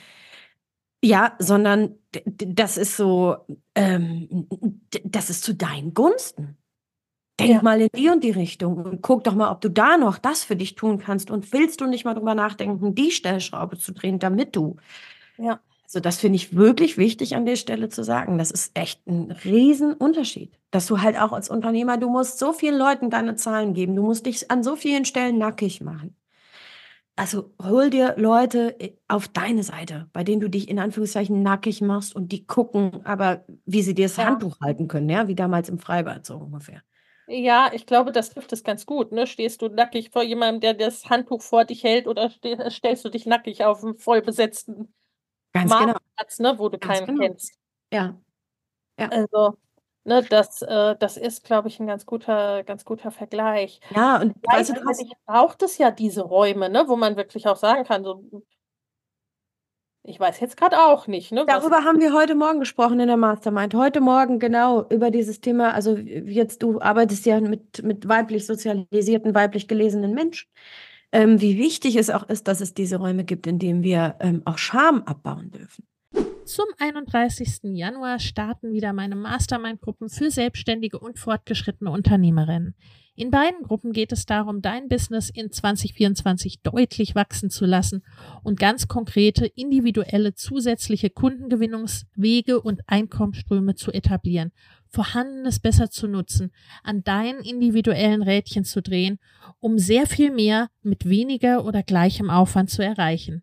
Ja, sondern das ist so, ähm, das ist zu deinen Gunsten. Denk ja. mal in die und die Richtung und guck doch mal, ob du da noch das für dich tun kannst. Und willst du nicht mal drüber nachdenken, die Stellschraube zu drehen, damit du. Ja. Also das finde ich wirklich wichtig an der Stelle zu sagen. Das ist echt ein Riesenunterschied, dass du halt auch als Unternehmer, du musst so vielen Leuten deine Zahlen geben, du musst dich an so vielen Stellen nackig machen. Also hol dir Leute äh, auf deine Seite, bei denen du dich in Anführungszeichen nackig machst und die gucken, aber wie sie dir das ja. Handtuch halten können, ja, wie damals im Freibad so ungefähr. Ja, ich glaube, das trifft es ganz gut, ne? Stehst du nackig vor jemandem, der das Handtuch vor dich hält oder stellst du dich nackig auf einen vollbesetzten Ganz genau. Marktplatz, ne, wo du Ganz keinen genau. kennst? Ja. Ja. Also, ne, das, äh, das ist, glaube ich, ein ganz guter, ganz guter Vergleich. Ja, und du, du hast braucht es ja diese Räume, ne, wo man wirklich auch sagen kann, so ich weiß jetzt gerade auch nicht. Ne, Darüber haben wir heute Morgen gesprochen in der Mastermind. Heute Morgen genau über dieses Thema. Also jetzt, du arbeitest ja mit, mit weiblich sozialisierten, weiblich gelesenen Menschen. Ähm, wie wichtig es auch ist, dass es diese Räume gibt, in denen wir ähm, auch Scham abbauen dürfen. Zum 31. Januar starten wieder meine Mastermind-Gruppen für selbstständige und fortgeschrittene Unternehmerinnen. In beiden Gruppen geht es darum, dein Business in 2024 deutlich wachsen zu lassen und ganz konkrete, individuelle, zusätzliche Kundengewinnungswege und Einkommensströme zu etablieren, Vorhandenes besser zu nutzen, an deinen individuellen Rädchen zu drehen, um sehr viel mehr mit weniger oder gleichem Aufwand zu erreichen.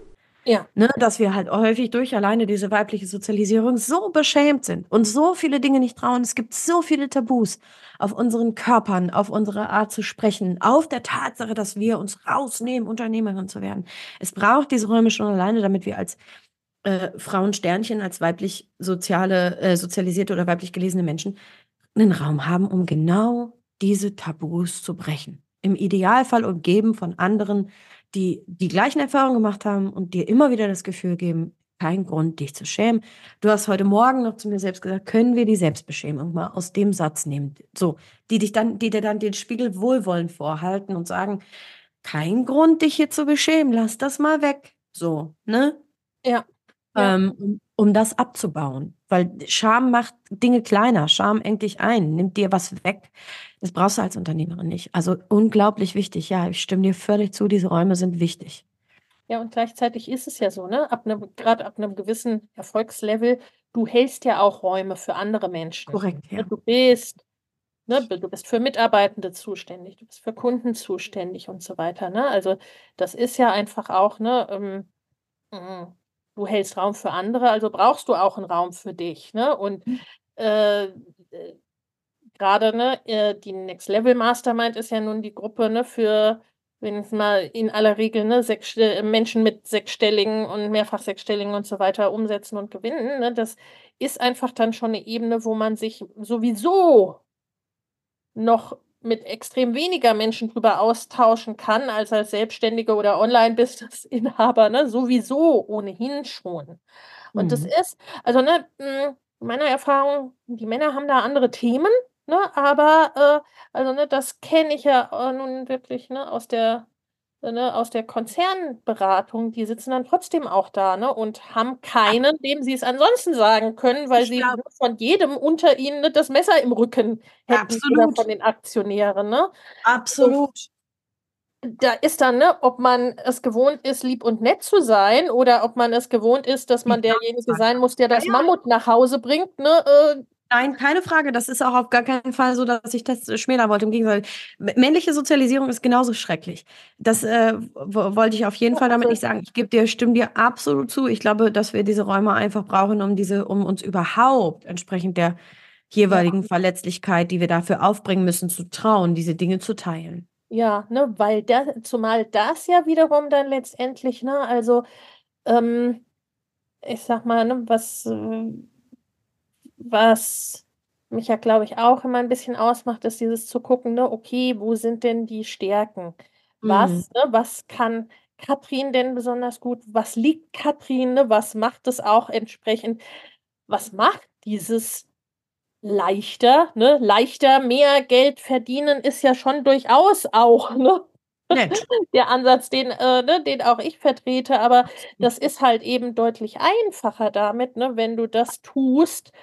Ja. Ne, dass wir halt häufig durch alleine diese weibliche Sozialisierung so beschämt sind und so viele Dinge nicht trauen. Es gibt so viele Tabus auf unseren Körpern, auf unsere Art zu sprechen, auf der Tatsache, dass wir uns rausnehmen, Unternehmerin zu werden. Es braucht diese Räume schon alleine, damit wir als äh, Frauensternchen, als weiblich soziale, äh, sozialisierte oder weiblich gelesene Menschen einen Raum haben, um genau diese Tabus zu brechen. Im Idealfall umgeben von anderen die die gleichen Erfahrungen gemacht haben und dir immer wieder das Gefühl geben, kein Grund, dich zu schämen. Du hast heute Morgen noch zu mir selbst gesagt, können wir die Selbstbeschämung mal aus dem Satz nehmen? So, die dich dann, die dir dann den Spiegel wohlwollend vorhalten und sagen, kein Grund, dich hier zu beschämen, lass das mal weg. So, ne? Ja. Ähm, um, das abzubauen. Weil Scham macht Dinge kleiner, Scham engt dich ein, nimmt dir was weg. Das brauchst du als Unternehmerin nicht. Also unglaublich wichtig. Ja, ich stimme dir völlig zu, diese Räume sind wichtig. Ja, und gleichzeitig ist es ja so, ne? Ab einem, gerade ab einem gewissen Erfolgslevel, du hältst ja auch Räume für andere Menschen. Korrekt, ja. Du bist, ne, du bist für Mitarbeitende zuständig, du bist für Kunden zuständig und so weiter. Ne? Also das ist ja einfach auch, ne, ähm, mm, du hältst Raum für andere, also brauchst du auch einen Raum für dich. Ne? Und mhm. äh, äh, gerade ne, äh, die Next Level Mastermind ist ja nun die Gruppe ne, für, wenn es mal in aller Regel ne, sechs, Menschen mit sechsstelligen und mehrfach sechsstelligen und so weiter umsetzen und gewinnen. Ne? Das ist einfach dann schon eine Ebene, wo man sich sowieso noch mit extrem weniger Menschen drüber austauschen kann, als als Selbstständige oder Online-Business-Inhaber, ne, sowieso ohnehin schon. Und mhm. das ist, also ne, hm, meiner Erfahrung, die Männer haben da andere Themen, ne, aber äh, also ne, das kenne ich ja äh, nun wirklich ne, aus der ne, aus der Konzernberatung, die sitzen dann trotzdem auch da ne, und haben keinen, dem sie es ansonsten sagen können, weil ich sie glaub, von jedem unter ihnen ne, das Messer im Rücken hätten absolut. von den Aktionären. Ne? Absolut. Und da ist dann, ne, ob man es gewohnt ist, lieb und nett zu sein, oder ob man es gewohnt ist, dass man derjenige sein muss, der das Mammut nach Hause bringt, ne, äh, Nein, keine Frage. Das ist auch auf gar keinen Fall so, dass ich das schmälern wollte. Im Gegenteil, männliche Sozialisierung ist genauso schrecklich. Das äh, wollte ich auf jeden Fall damit nicht sagen. Ich gebe dir, stimme dir absolut zu. Ich glaube, dass wir diese Räume einfach brauchen, um diese, um uns überhaupt entsprechend der jeweiligen ja. Verletzlichkeit, die wir dafür aufbringen müssen, zu trauen, diese Dinge zu teilen. Ja, ne, weil der, zumal das ja wiederum dann letztendlich, ne, also ähm, ich sag mal, ne, was, äh, was mich ja, glaube ich, auch immer ein bisschen ausmacht, ist dieses zu gucken, ne, okay, wo sind denn die Stärken? Was, mhm. ne, was kann Katrin denn besonders gut? Was liegt Katrin, ne? Was macht es auch entsprechend? Was macht dieses leichter, ne? Leichter mehr Geld verdienen ist ja schon durchaus auch, (laughs) ne? Der Ansatz, den, äh, ne, den auch ich vertrete, aber das ist halt eben deutlich einfacher damit, ne, wenn du das tust,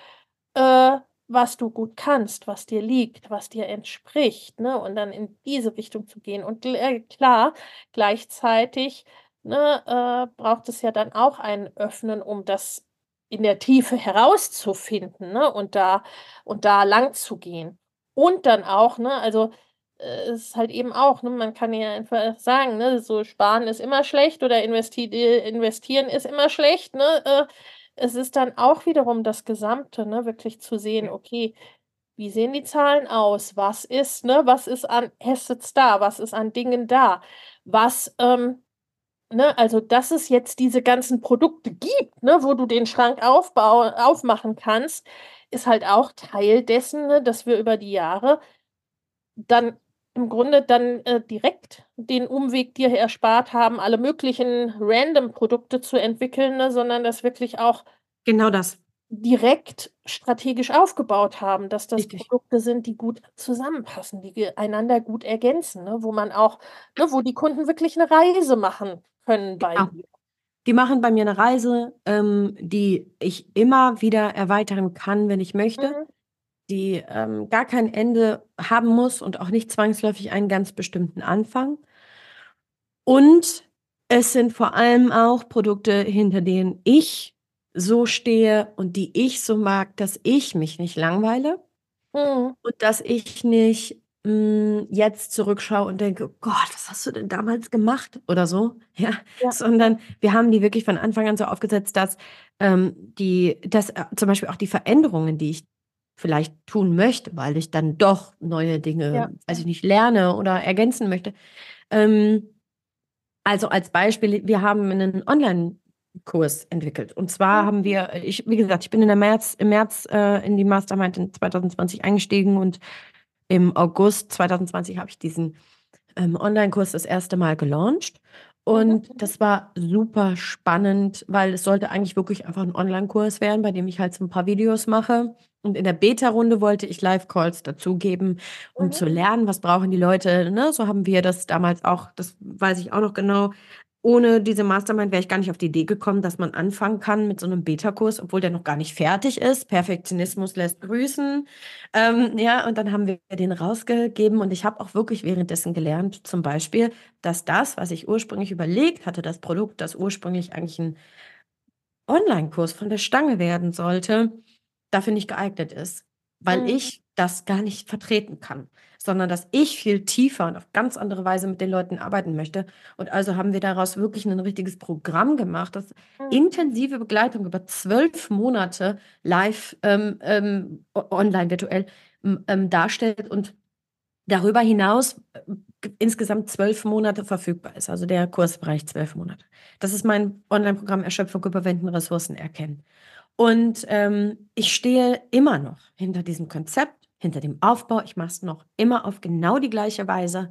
äh, was du gut kannst, was dir liegt, was dir entspricht, ne? Und dann in diese Richtung zu gehen. Und äh, klar, gleichzeitig ne, äh, braucht es ja dann auch ein Öffnen, um das in der Tiefe herauszufinden, ne? Und da und da lang zu gehen. Und dann auch, ne, also äh, es ist halt eben auch, ne, man kann ja einfach sagen, ne, so sparen ist immer schlecht oder investi investieren ist immer schlecht, ne? Es ist dann auch wiederum das Gesamte, ne, wirklich zu sehen, okay, wie sehen die Zahlen aus? Was ist, ne, was ist an Assets da? Was ist an Dingen da? Was, ähm, ne, also dass es jetzt diese ganzen Produkte gibt, ne, wo du den Schrank aufbau aufmachen kannst, ist halt auch Teil dessen, ne, dass wir über die Jahre dann im Grunde dann äh, direkt den Umweg dir erspart haben, alle möglichen Random-Produkte zu entwickeln, ne, sondern das wirklich auch genau das direkt strategisch aufgebaut haben, dass das Richtig. Produkte sind, die gut zusammenpassen, die einander gut ergänzen, ne, wo man auch, ne, wo die Kunden wirklich eine Reise machen können bei genau. dir. Die machen bei mir eine Reise, ähm, die ich immer wieder erweitern kann, wenn ich möchte. Mhm die ähm, gar kein Ende haben muss und auch nicht zwangsläufig einen ganz bestimmten Anfang. Und es sind vor allem auch Produkte, hinter denen ich so stehe und die ich so mag, dass ich mich nicht langweile mhm. und dass ich nicht mh, hm, jetzt zurückschaue und denke, oh Gott, was hast du denn damals gemacht oder so, ja, ja. sondern wir haben die wirklich von Anfang an so aufgesetzt, dass ähm, die, dass äh, zum Beispiel auch die Veränderungen, die ich vielleicht tun möchte, weil ich dann doch neue Dinge, ja. also ich nicht lerne oder ergänzen möchte. Ähm, also als Beispiel, wir haben einen Online-Kurs entwickelt. Und zwar mhm. haben wir, ich, wie gesagt, ich bin in der März, im März äh, in die Mastermind in 2020 eingestiegen und im August 2020 habe ich diesen ähm, Online-Kurs das erste Mal gelauncht. Und mhm. das war super spannend, weil es sollte eigentlich wirklich einfach ein Online-Kurs werden, bei dem ich halt so ein paar Videos mache und in der Beta-Runde wollte ich Live-Calls dazugeben, um mhm. zu lernen, was brauchen die Leute. Ne? So haben wir das damals auch, das weiß ich auch noch genau. Ohne diese Mastermind wäre ich gar nicht auf die Idee gekommen, dass man anfangen kann mit so einem Beta-Kurs, obwohl der noch gar nicht fertig ist. Perfektionismus lässt grüßen. Ähm, ja, und dann haben wir den rausgegeben und ich habe auch wirklich währenddessen gelernt, zum Beispiel, dass das, was ich ursprünglich überlegt hatte, das Produkt, das ursprünglich eigentlich ein Online-Kurs von der Stange werden sollte, dafür nicht geeignet ist, weil mhm. ich das gar nicht vertreten kann, sondern dass ich viel tiefer und auf ganz andere Weise mit den Leuten arbeiten möchte. Und also haben wir daraus wirklich ein richtiges Programm gemacht, das mhm. intensive Begleitung über zwölf Monate live, ähm, ähm, online, virtuell ähm, darstellt und darüber hinaus äh, insgesamt zwölf Monate verfügbar ist. Also der Kursbereich zwölf Monate. Das ist mein Online-Programm Erschöpfung überwinden, Ressourcen erkennen. Und ähm, ich stehe immer noch hinter diesem Konzept, hinter dem Aufbau. Ich mache es noch immer auf genau die gleiche Weise.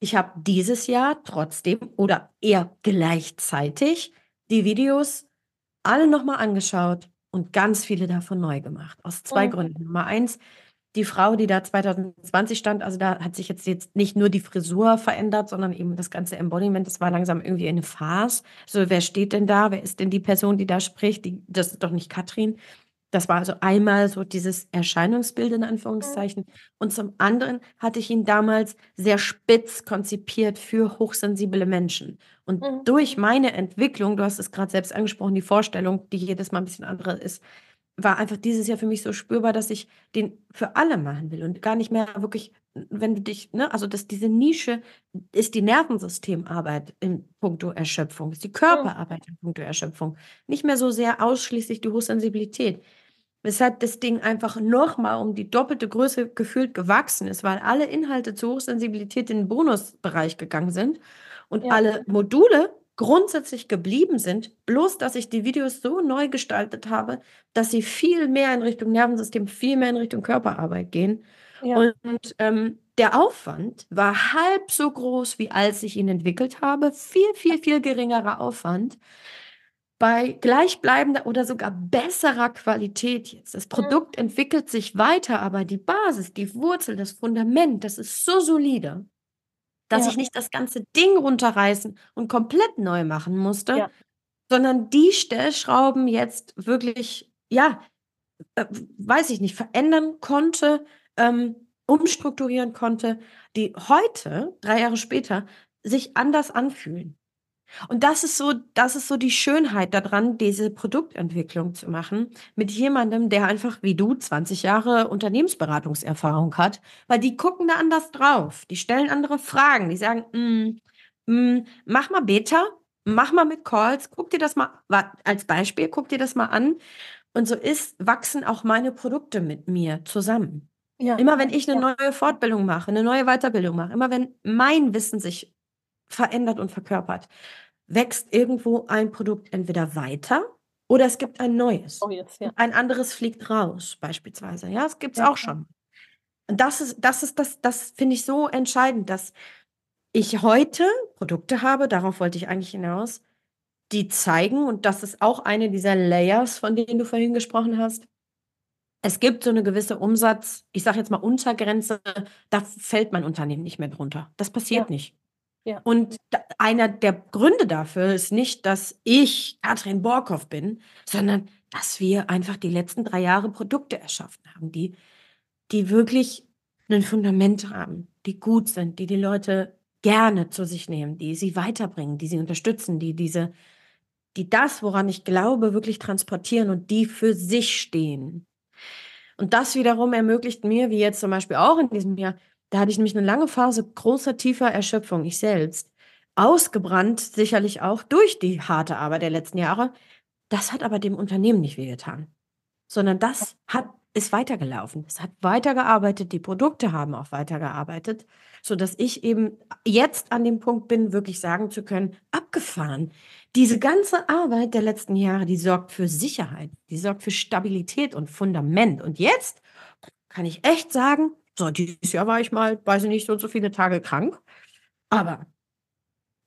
Ich habe dieses Jahr trotzdem oder eher gleichzeitig die Videos alle nochmal angeschaut und ganz viele davon neu gemacht. Aus zwei mhm. Gründen. Nummer eins, die Frau, die da 2020 stand, also da hat sich jetzt, jetzt nicht nur die Frisur verändert, sondern eben das ganze Embodiment, das war langsam irgendwie eine Farce. So, wer steht denn da? Wer ist denn die Person, die da spricht? Die, das ist doch nicht Katrin. Das war also einmal so dieses Erscheinungsbild in Anführungszeichen. Und zum anderen hatte ich ihn damals sehr spitz konzipiert für hochsensible Menschen. Und mhm. durch meine Entwicklung, du hast es gerade selbst angesprochen, die Vorstellung, die jedes Mal ein bisschen andere ist, war einfach dieses Jahr für mich so spürbar, dass ich den für alle machen will und gar nicht mehr wirklich, wenn du dich, ne, also dass diese Nische ist die Nervensystemarbeit in puncto Erschöpfung, ist die Körperarbeit in puncto Erschöpfung, nicht mehr so sehr ausschließlich die Hochsensibilität. weshalb das Ding einfach nochmal um die doppelte Größe gefühlt gewachsen ist, weil alle Inhalte zur Hochsensibilität in den Bonusbereich gegangen sind und ja. alle Module grundsätzlich geblieben sind, bloß dass ich die Videos so neu gestaltet habe, dass sie viel mehr in Richtung Nervensystem, viel mehr in Richtung Körperarbeit gehen. Ja. Und ähm, der Aufwand war halb so groß, wie als ich ihn entwickelt habe. Viel, viel, viel geringerer Aufwand bei gleichbleibender oder sogar besserer Qualität jetzt. Das Produkt mhm. entwickelt sich weiter, aber die Basis, die Wurzel, das Fundament, das ist so solide, dass ja. ich nicht das ganze Ding runterreißen und komplett neu machen musste, ja. sondern die Stellschrauben jetzt wirklich, ja, äh, weiß ich nicht, verändern konnte, ähm, umstrukturieren konnte, die heute, drei Jahre später, sich anders anfühlen. Und das ist so, das ist so die Schönheit daran, diese Produktentwicklung zu machen mit jemandem, der einfach wie du 20 Jahre Unternehmensberatungserfahrung hat, weil die gucken da anders drauf, die stellen andere Fragen, die sagen, mm, mm, mach mal Beta, mach mal mit Calls, guck dir das mal als Beispiel, guck dir das mal an. Und so ist, wachsen auch meine Produkte mit mir zusammen. Ja. Immer wenn ich eine ja. neue Fortbildung mache, eine neue Weiterbildung mache, immer wenn mein Wissen sich verändert und verkörpert, wächst irgendwo ein Produkt entweder weiter oder es gibt ein neues. Oh yes, ja. Ein anderes fliegt raus, beispielsweise. Ja, es gibt es auch schon. Und das ist, das ist, das, das finde ich so entscheidend, dass ich heute Produkte habe, darauf wollte ich eigentlich hinaus, die zeigen, und das ist auch eine dieser Layers, von denen du vorhin gesprochen hast. Es gibt so eine gewisse Umsatz, ich sage jetzt mal Untergrenze, da fällt mein Unternehmen nicht mehr drunter. Das passiert ja. nicht. Ja. Und einer der Gründe dafür ist nicht, dass ich Katrin Borkow bin, sondern dass wir einfach die letzten drei Jahre Produkte erschaffen haben, die, die wirklich ein Fundament haben, die gut sind, die die Leute gerne zu sich nehmen, die sie weiterbringen, die sie unterstützen, die diese, die das, woran ich glaube, wirklich transportieren und die für sich stehen. Und das wiederum ermöglicht mir, wie jetzt zum Beispiel auch in diesem Jahr, da hatte ich nämlich eine lange Phase großer, tiefer Erschöpfung, ich selbst. Ausgebrannt, sicherlich auch durch die harte Arbeit der letzten Jahre. Das hat aber dem Unternehmen nicht wehgetan, sondern das hat, ist weitergelaufen. Es hat weitergearbeitet, die Produkte haben auch weitergearbeitet, sodass ich eben jetzt an dem Punkt bin, wirklich sagen zu können, abgefahren. Diese ganze Arbeit der letzten Jahre, die sorgt für Sicherheit, die sorgt für Stabilität und Fundament. Und jetzt kann ich echt sagen, so, dieses Jahr war ich mal, weiß ich nicht, so und so viele Tage krank. Aber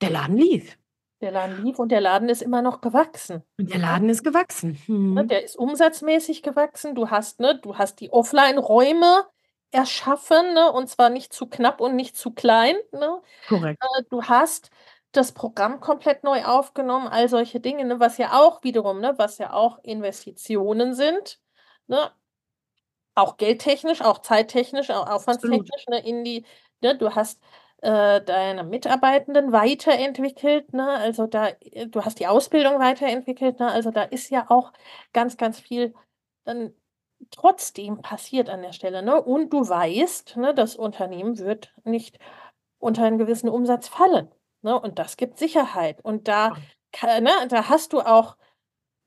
der Laden lief. Der Laden lief und der Laden ist immer noch gewachsen. Und der Laden ist gewachsen. Hm. Der ist umsatzmäßig gewachsen. Du hast, ne, du hast die Offline-Räume erschaffen, ne, und zwar nicht zu knapp und nicht zu klein. Ne. Korrekt. Äh, du hast das Programm komplett neu aufgenommen, all solche Dinge, ne, was ja auch wiederum, ne, was ja auch Investitionen sind. Ne, auch geldtechnisch, auch zeittechnisch, auch aufwandstechnisch, ne, in die, ne, du hast äh, deine Mitarbeitenden weiterentwickelt, ne, also da, äh, du hast die Ausbildung weiterentwickelt, ne, also da ist ja auch ganz, ganz viel dann trotzdem passiert an der Stelle, ne, und du weißt, ne, das Unternehmen wird nicht unter einen gewissen Umsatz fallen, ne, und das gibt Sicherheit und da, ne, da hast du auch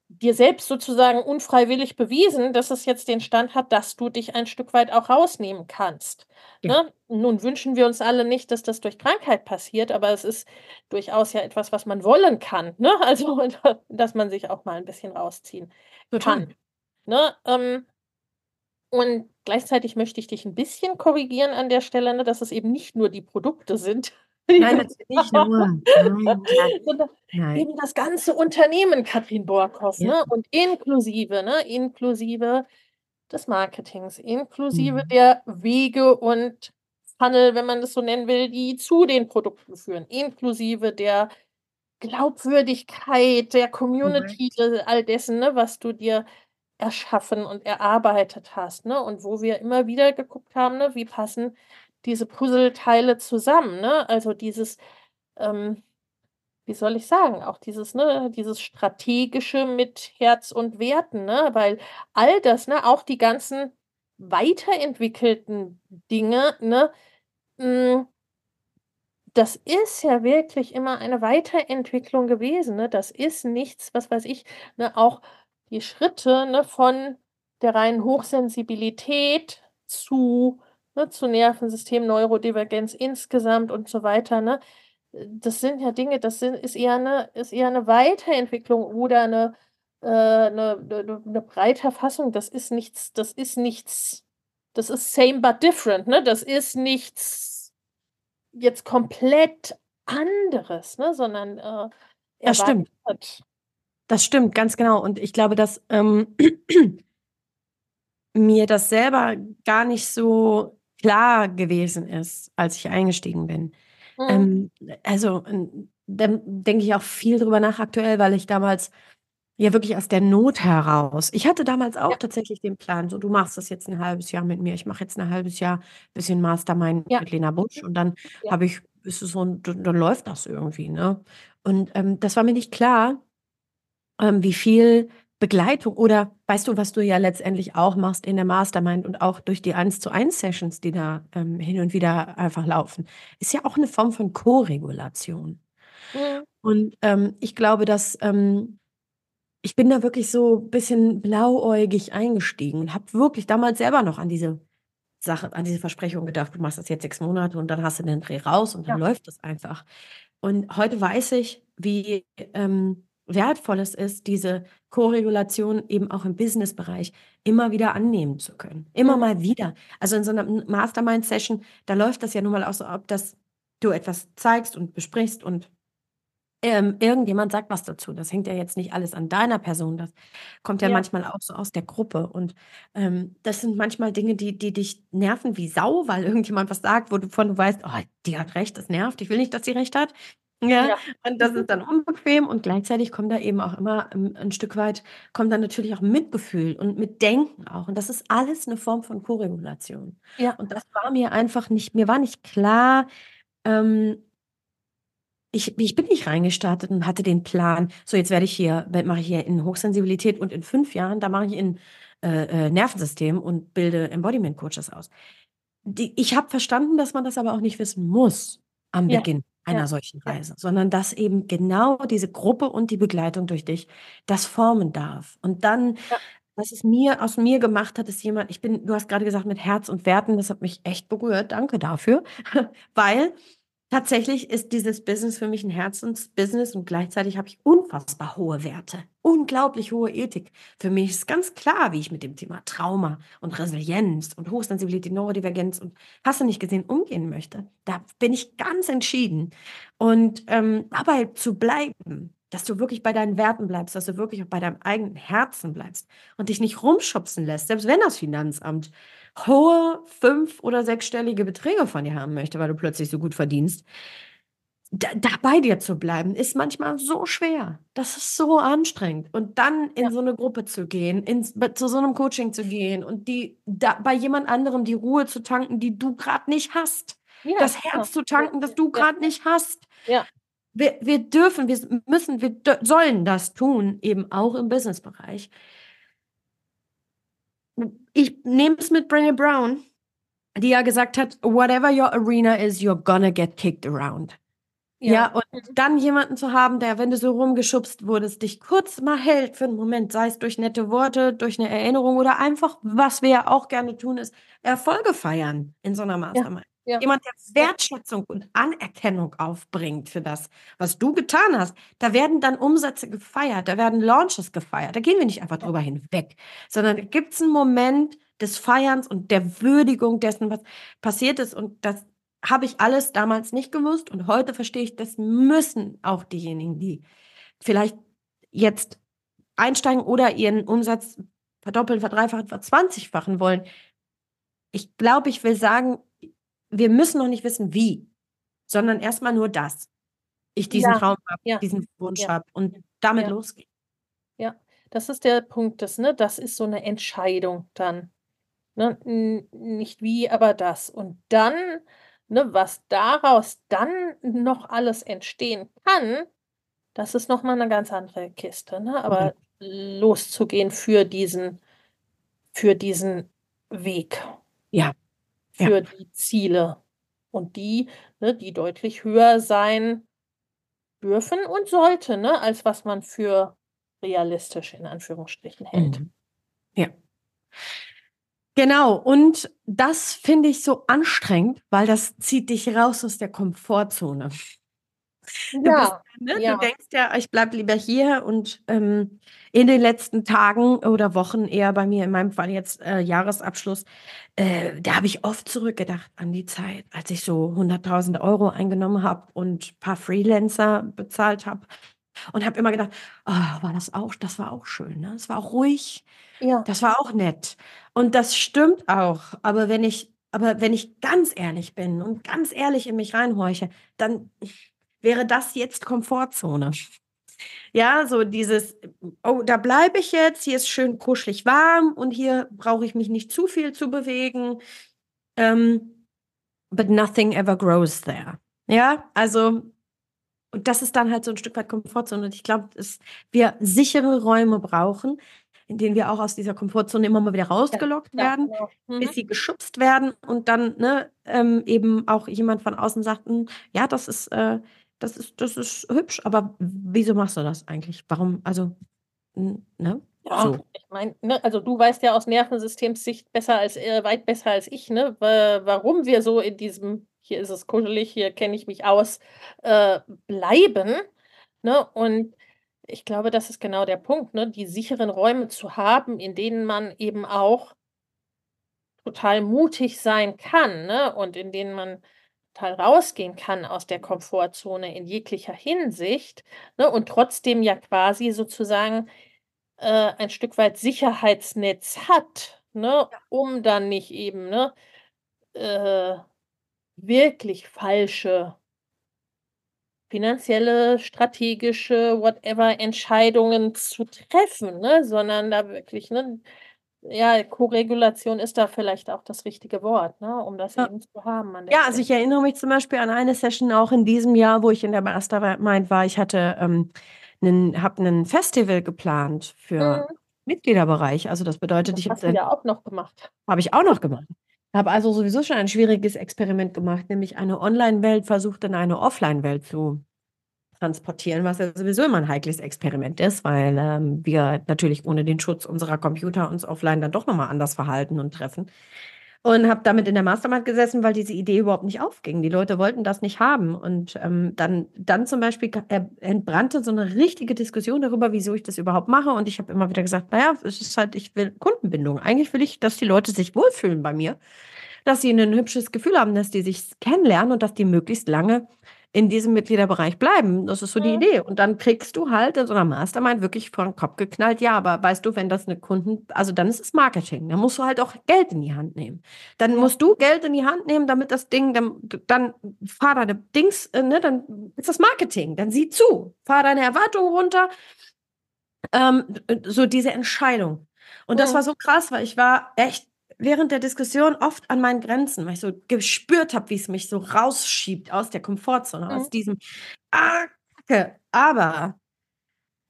dir selbst sozusagen unfreiwillig bewiesen, dass es jetzt den Stand hat, dass du dich ein Stück weit auch rausnehmen kannst. Ja. Ne? Nun wünschen wir uns alle nicht, dass das durch Krankheit passiert, aber es ist durchaus ja etwas, was man wollen kann. Ne? (laughs) Also, (laughs) dass man sich auch mal ein bisschen rausziehen Total. kann. Ne? Ähm, und gleichzeitig möchte ich dich ein bisschen korrigieren an der Stelle, ne, dass es eben nicht nur die Produkte sind, Nein, natürlich nicht nur. (laughs) Nein, nein. eben das ganze Unternehmen, Katrin Borkhoff, ja. ne? Und inklusive, ne? Inklusive des Marketings, inklusive mhm. der Wege und Funnel, wenn man das so nennen will, die zu den Produkten führen, inklusive der Glaubwürdigkeit der Community, Correct. all dessen, ne, was du dir erschaffen und erarbeitet hast, ne? Und wo wir immer wieder geguckt haben, ne, wie passen diese Puzzleteile zusammen, ne? Also dieses, ähm, wie soll ich sagen, auch dieses, ne, dieses Strategische mit Herz und Werten, ne? Weil all das, ne, auch die ganzen weiterentwickelten Dinge, ne, hm, das ist ja wirklich immer eine Weiterentwicklung gewesen, ne? Das ist nichts, was weiß ich, ne, auch die Schritte, ne, von der reinen Hochsensibilität zu, ne, zu Nervensystem, Neurodivergenz insgesamt und so weiter. Ne? Das sind ja Dinge, das sind, ist, eher eine, ist eher eine Weiterentwicklung oder eine, äh, eine, eine, eine breite Fassung. Das ist nichts, das ist nichts, das ist same but different, ne? Das ist nichts jetzt komplett anderes, ne? Sondern äh, das stimmt. Das stimmt, ganz genau. Und ich glaube, dass ähm, (clears throat) mir das selber gar nicht so klar gewesen ist, als ich eingestiegen bin. Mhm. Ähm, also, da denke ich auch viel drüber nach aktuell, weil ich damals ja wirklich aus der Not heraus. Ich hatte damals auch ja. tatsächlich den Plan, so du machst das jetzt ein halbes Jahr mit mir, ich mache jetzt ein halbes Jahr bisschen Mastermind ja. mit Lena Busch und dann ja. habe ich, ist es so, dann, dann läuft das irgendwie, ne? Und ähm, das war mir nicht klar, ähm, wie viel Begleitung oder weißt du, was du ja letztendlich auch machst in der Mastermind und auch durch die 1 zu 1 Sessions, die da ähm, hin und wieder einfach laufen, ist ja auch eine Form von Co-Regulation. Mhm. Und ähm, ich glaube, dass ähm, ich bin da wirklich so ein bisschen blauäugig eingestiegen und habe wirklich damals selber noch an diese Sache, an diese Versprechung gedacht, du machst das jetzt sechs Monate und dann hast du den Dreh raus und dann ja. läuft das einfach. Und heute weiß ich, wie ähm, wertvoll es ist, diese Koregulation eben auch im Businessbereich immer wieder annehmen zu können. Immer mal wieder. Also in so einer Mastermind-Session, da läuft das ja nun mal auch so ab, dass du etwas zeigst und besprichst und ähm, irgendjemand sagt was dazu. Das hängt ja jetzt nicht alles an deiner Person. Das kommt ja, ja. manchmal auch so aus der Gruppe. Und ähm, das sind manchmal Dinge, die, die dich nerven wie Sau, weil (laughs) irgendjemand was sagt, wovon du weißt, oh, die hat recht, das nervt. Ich will nicht, dass sie recht hat. Ja, ja. und das ist dann unbequem und gleichzeitig kommt da eben auch immer ähm, ein Stück weit, kommt dann natürlich auch Mitgefühl und mit Denken auch. Und das ist alles eine Form von Koregulation. Ja. Und das war mir einfach nicht, mir war nicht klar, ähm, ich, ich bin nicht reingestartet und hatte den Plan, so jetzt werde ich hier, mache ich hier in Hochsensibilität und in fünf Jahren, da mache ich in äh, äh, Nervensystem und bilde Embodiment Coaches aus. Die, ich habe verstanden, dass man das aber auch nicht wissen muss am ja. Beginn einer ja. solchen Reise, sondern dass eben genau diese Gruppe und die Begleitung durch dich das formen darf. Und dann, ja. was es mir aus mir gemacht hat, ist jemand, ich bin, du hast gerade gesagt, mit Herz und Werten, das hat mich echt berührt, danke dafür, (laughs) weil Tatsächlich ist dieses Business für mich ein Herzensbusiness und gleichzeitig habe ich unfassbar hohe Werte, unglaublich hohe Ethik. Für mich ist ganz klar, wie ich mit dem Thema Trauma und Resilienz und Hochsensibilität, Neurodivergenz und hast du nicht gesehen, umgehen möchte. Da bin ich ganz entschieden. Und ähm, dabei zu bleiben, dass du wirklich bei deinen Werten bleibst, dass du wirklich auch bei deinem eigenen Herzen bleibst und dich nicht rumschubsen lässt, selbst wenn das Finanzamt hohe fünf- oder sechsstellige Beträge von dir haben möchte, weil du plötzlich so gut verdienst, da, da, bei dir zu bleiben, ist manchmal so schwer. Das ist so anstrengend. Und dann in ja. so eine Gruppe zu gehen, in, zu so einem Coaching zu gehen und die da, bei jemand anderem die Ruhe zu tanken, die du gerade nicht hast. Ja, das Herz ja. zu tanken, das du gerade nicht hast. Ja. Wir, wir dürfen, wir müssen, wir sollen das tun, eben auch im Businessbereich ich nehme es mit Brené Brown, die ja gesagt hat, whatever your arena is, you're gonna get kicked around. Ja. ja, und dann jemanden zu haben, der, wenn du so rumgeschubst wurdest, dich kurz mal hält für einen Moment, sei es durch nette Worte, durch eine Erinnerung oder einfach, was wir ja auch gerne tun, ist Erfolge feiern in so einer Mastermind. Ja. Jemand, der Wertschätzung und Anerkennung aufbringt für das, was du getan hast. Da werden dann Umsätze gefeiert, da werden Launches gefeiert. Da gehen wir nicht einfach drüber hinweg, sondern da gibt es einen Moment des Feierns und der Würdigung dessen, was passiert ist. Und das habe ich alles damals nicht gewusst. Und heute verstehe ich, das müssen auch diejenigen, die vielleicht jetzt einsteigen oder ihren Umsatz verdoppeln, verdreifachen, verzwanzigfachen wollen. Ich glaube, ich will sagen, wir müssen noch nicht wissen, wie, sondern erstmal nur das. Ich diesen ja, Traum habe, ja, diesen Wunsch ja, habe und damit losgehen. Ja, das ist der Punkt, das, ne, das ist so eine Entscheidung dann. Ne? Nicht wie, aber das. Und dann, ne, was daraus dann noch alles entstehen kann, das ist nochmal eine ganz andere Kiste. Ne? Aber mhm. loszugehen für diesen, für diesen Weg. Ja, für ja. die Ziele. Und die, ne, die deutlich höher sein dürfen und sollte, ne, als was man für realistisch in Anführungsstrichen hält. Mhm. Ja. Genau, und das finde ich so anstrengend, weil das zieht dich raus aus der Komfortzone. Ja, bist, ne? ja. du denkst ja, ich bleibe lieber hier und ähm, in den letzten Tagen oder Wochen eher bei mir, in meinem Fall jetzt äh, Jahresabschluss, äh, da habe ich oft zurückgedacht an die Zeit, als ich so 100.000 Euro eingenommen habe und ein paar Freelancer bezahlt habe und habe immer gedacht, oh, war das auch, das war auch schön, ne? Es war auch ruhig, ja. das war auch nett. Und das stimmt auch. Aber wenn ich, aber wenn ich ganz ehrlich bin und ganz ehrlich in mich reinhorche, dann wäre das jetzt Komfortzone. Ja, so dieses, oh, da bleibe ich jetzt, hier ist schön kuschelig warm und hier brauche ich mich nicht zu viel zu bewegen. Ähm, but nothing ever grows there. Ja, also und das ist dann halt so ein Stück weit Komfortzone. Und ich glaube, dass wir sichere Räume brauchen, in denen wir auch aus dieser Komfortzone immer mal wieder rausgelockt ja, werden, ja, genau. mhm. bis sie geschubst werden und dann ne, ähm, eben auch jemand von außen sagt, hm, ja, das ist, äh, das ist, das ist hübsch, aber wieso machst du das eigentlich? Warum, also, ne? Ja, so. ich meine, ne, also du weißt ja aus Nervensystemssicht besser als äh, weit besser als ich, ne, warum wir so in diesem hier ist es kuschelig, hier kenne ich mich aus, äh, bleiben. Ne? Und ich glaube, das ist genau der Punkt, ne? die sicheren Räume zu haben, in denen man eben auch total mutig sein kann ne? und in denen man total rausgehen kann aus der Komfortzone in jeglicher Hinsicht ne? und trotzdem ja quasi sozusagen äh, ein Stück weit Sicherheitsnetz hat, ne? um dann nicht eben ne, äh, wirklich falsche finanzielle, strategische, whatever Entscheidungen zu treffen, ne? sondern da wirklich, ne, ja, Koregulation ist da vielleicht auch das richtige Wort, ne, um das ja. eben zu haben. ja, also ich erinnere mich zum Beispiel an eine Session auch in diesem Jahr, wo ich in der Mastermind war. Ich hatte ähm, einen, habe ein Festival geplant für mhm. Mitgliederbereich. Also das bedeutet, das ich habe ja auch noch gemacht. Habe ich auch noch gemacht. Habe also sowieso schon ein schwieriges Experiment gemacht, nämlich eine Online-Welt versucht in eine Offline-Welt zu transportieren, was ja sowieso immer ein heikles Experiment ist, weil ähm, wir natürlich ohne den Schutz unserer Computer uns offline dann doch nochmal anders verhalten und treffen und habe damit in der Mastermind gesessen, weil diese Idee überhaupt nicht aufging. Die Leute wollten das nicht haben. Und ähm, dann, dann zum Beispiel entbrannte so eine richtige Diskussion darüber, wieso ich das überhaupt mache. Und ich habe immer wieder gesagt, naja, es ist halt, ich will Kundenbindung. Eigentlich will ich, dass die Leute sich wohlfühlen bei mir, dass sie ein hübsches Gefühl haben, dass die sich kennenlernen und dass die möglichst lange in diesem Mitgliederbereich bleiben. Das ist so die mhm. Idee. Und dann kriegst du halt in so einer Mastermind wirklich vor den Kopf geknallt, ja, aber weißt du, wenn das eine Kunden, also dann ist es Marketing. Dann musst du halt auch Geld in die Hand nehmen. Dann musst du Geld in die Hand nehmen, damit das Ding, dann, dann fahr deine Dings, äh, ne, dann ist das Marketing. Dann sieh zu, fahr deine Erwartungen runter. Ähm, so diese Entscheidung. Und das war so krass, weil ich war echt während der Diskussion oft an meinen Grenzen, weil ich so gespürt habe, wie es mich so rausschiebt aus der Komfortzone, mhm. aus diesem Ah, Kacke. Aber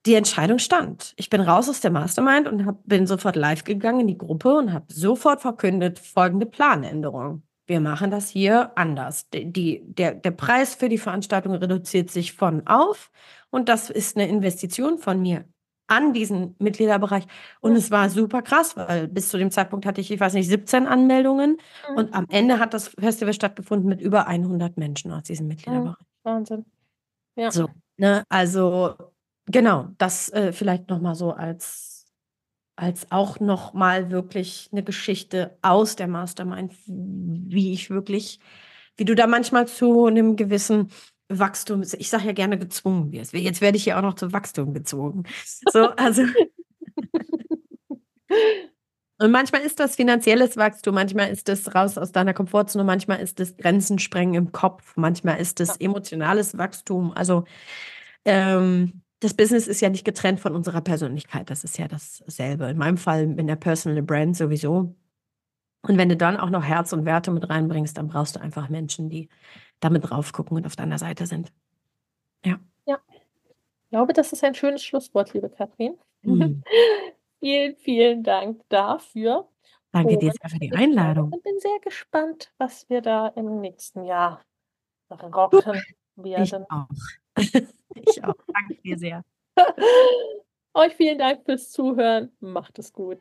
die Entscheidung stand. Ich bin raus aus der Mastermind und hab, bin sofort live gegangen in die Gruppe und habe sofort verkündet, folgende Planänderung. Wir machen das hier anders. Die, der, der Preis für die Veranstaltung reduziert sich von auf und das ist eine Investition von mir an diesen Mitgliederbereich. Und es war super krass, weil bis zu dem Zeitpunkt hatte ich, ich weiß nicht, 17 Anmeldungen. Mhm. Und am Ende hat das Festival stattgefunden mit über 100 Menschen aus diesem Mitgliederbereich. Wahnsinn. Ja. So, ne, also genau, das äh, vielleicht nochmal so als, als auch nochmal wirklich eine Geschichte aus der Mastermind, wie ich wirklich, wie du da manchmal zu einem gewissen Wachstum, ich sage ja gerne gezwungen wirst. Jetzt werde ich ja auch noch zum Wachstum gezwungen. So, also. (laughs) Und manchmal ist das finanzielles Wachstum, manchmal ist es raus aus deiner Komfortzone, manchmal ist es Grenzen sprengen im Kopf, manchmal ist es emotionales Wachstum. Also ähm, das Business ist ja nicht getrennt von unserer Persönlichkeit, das ist ja dasselbe. In meinem Fall in der Personal Brand sowieso. Und wenn du dann auch noch Herz und Werte mit reinbringst, dann brauchst du einfach Menschen, die damit drauf gucken und auf deiner Seite sind. Ja. Ja. Ich glaube, das ist ein schönes Schlusswort, liebe Kathrin. Mhm. (laughs) vielen, vielen Dank dafür. Danke dir sehr für die Einladung. Ich bin sehr gespannt, was wir da im nächsten Jahr rocken werden. Ich auch. (laughs) ich auch. Danke dir sehr. (laughs) Euch vielen Dank fürs Zuhören. Macht es gut.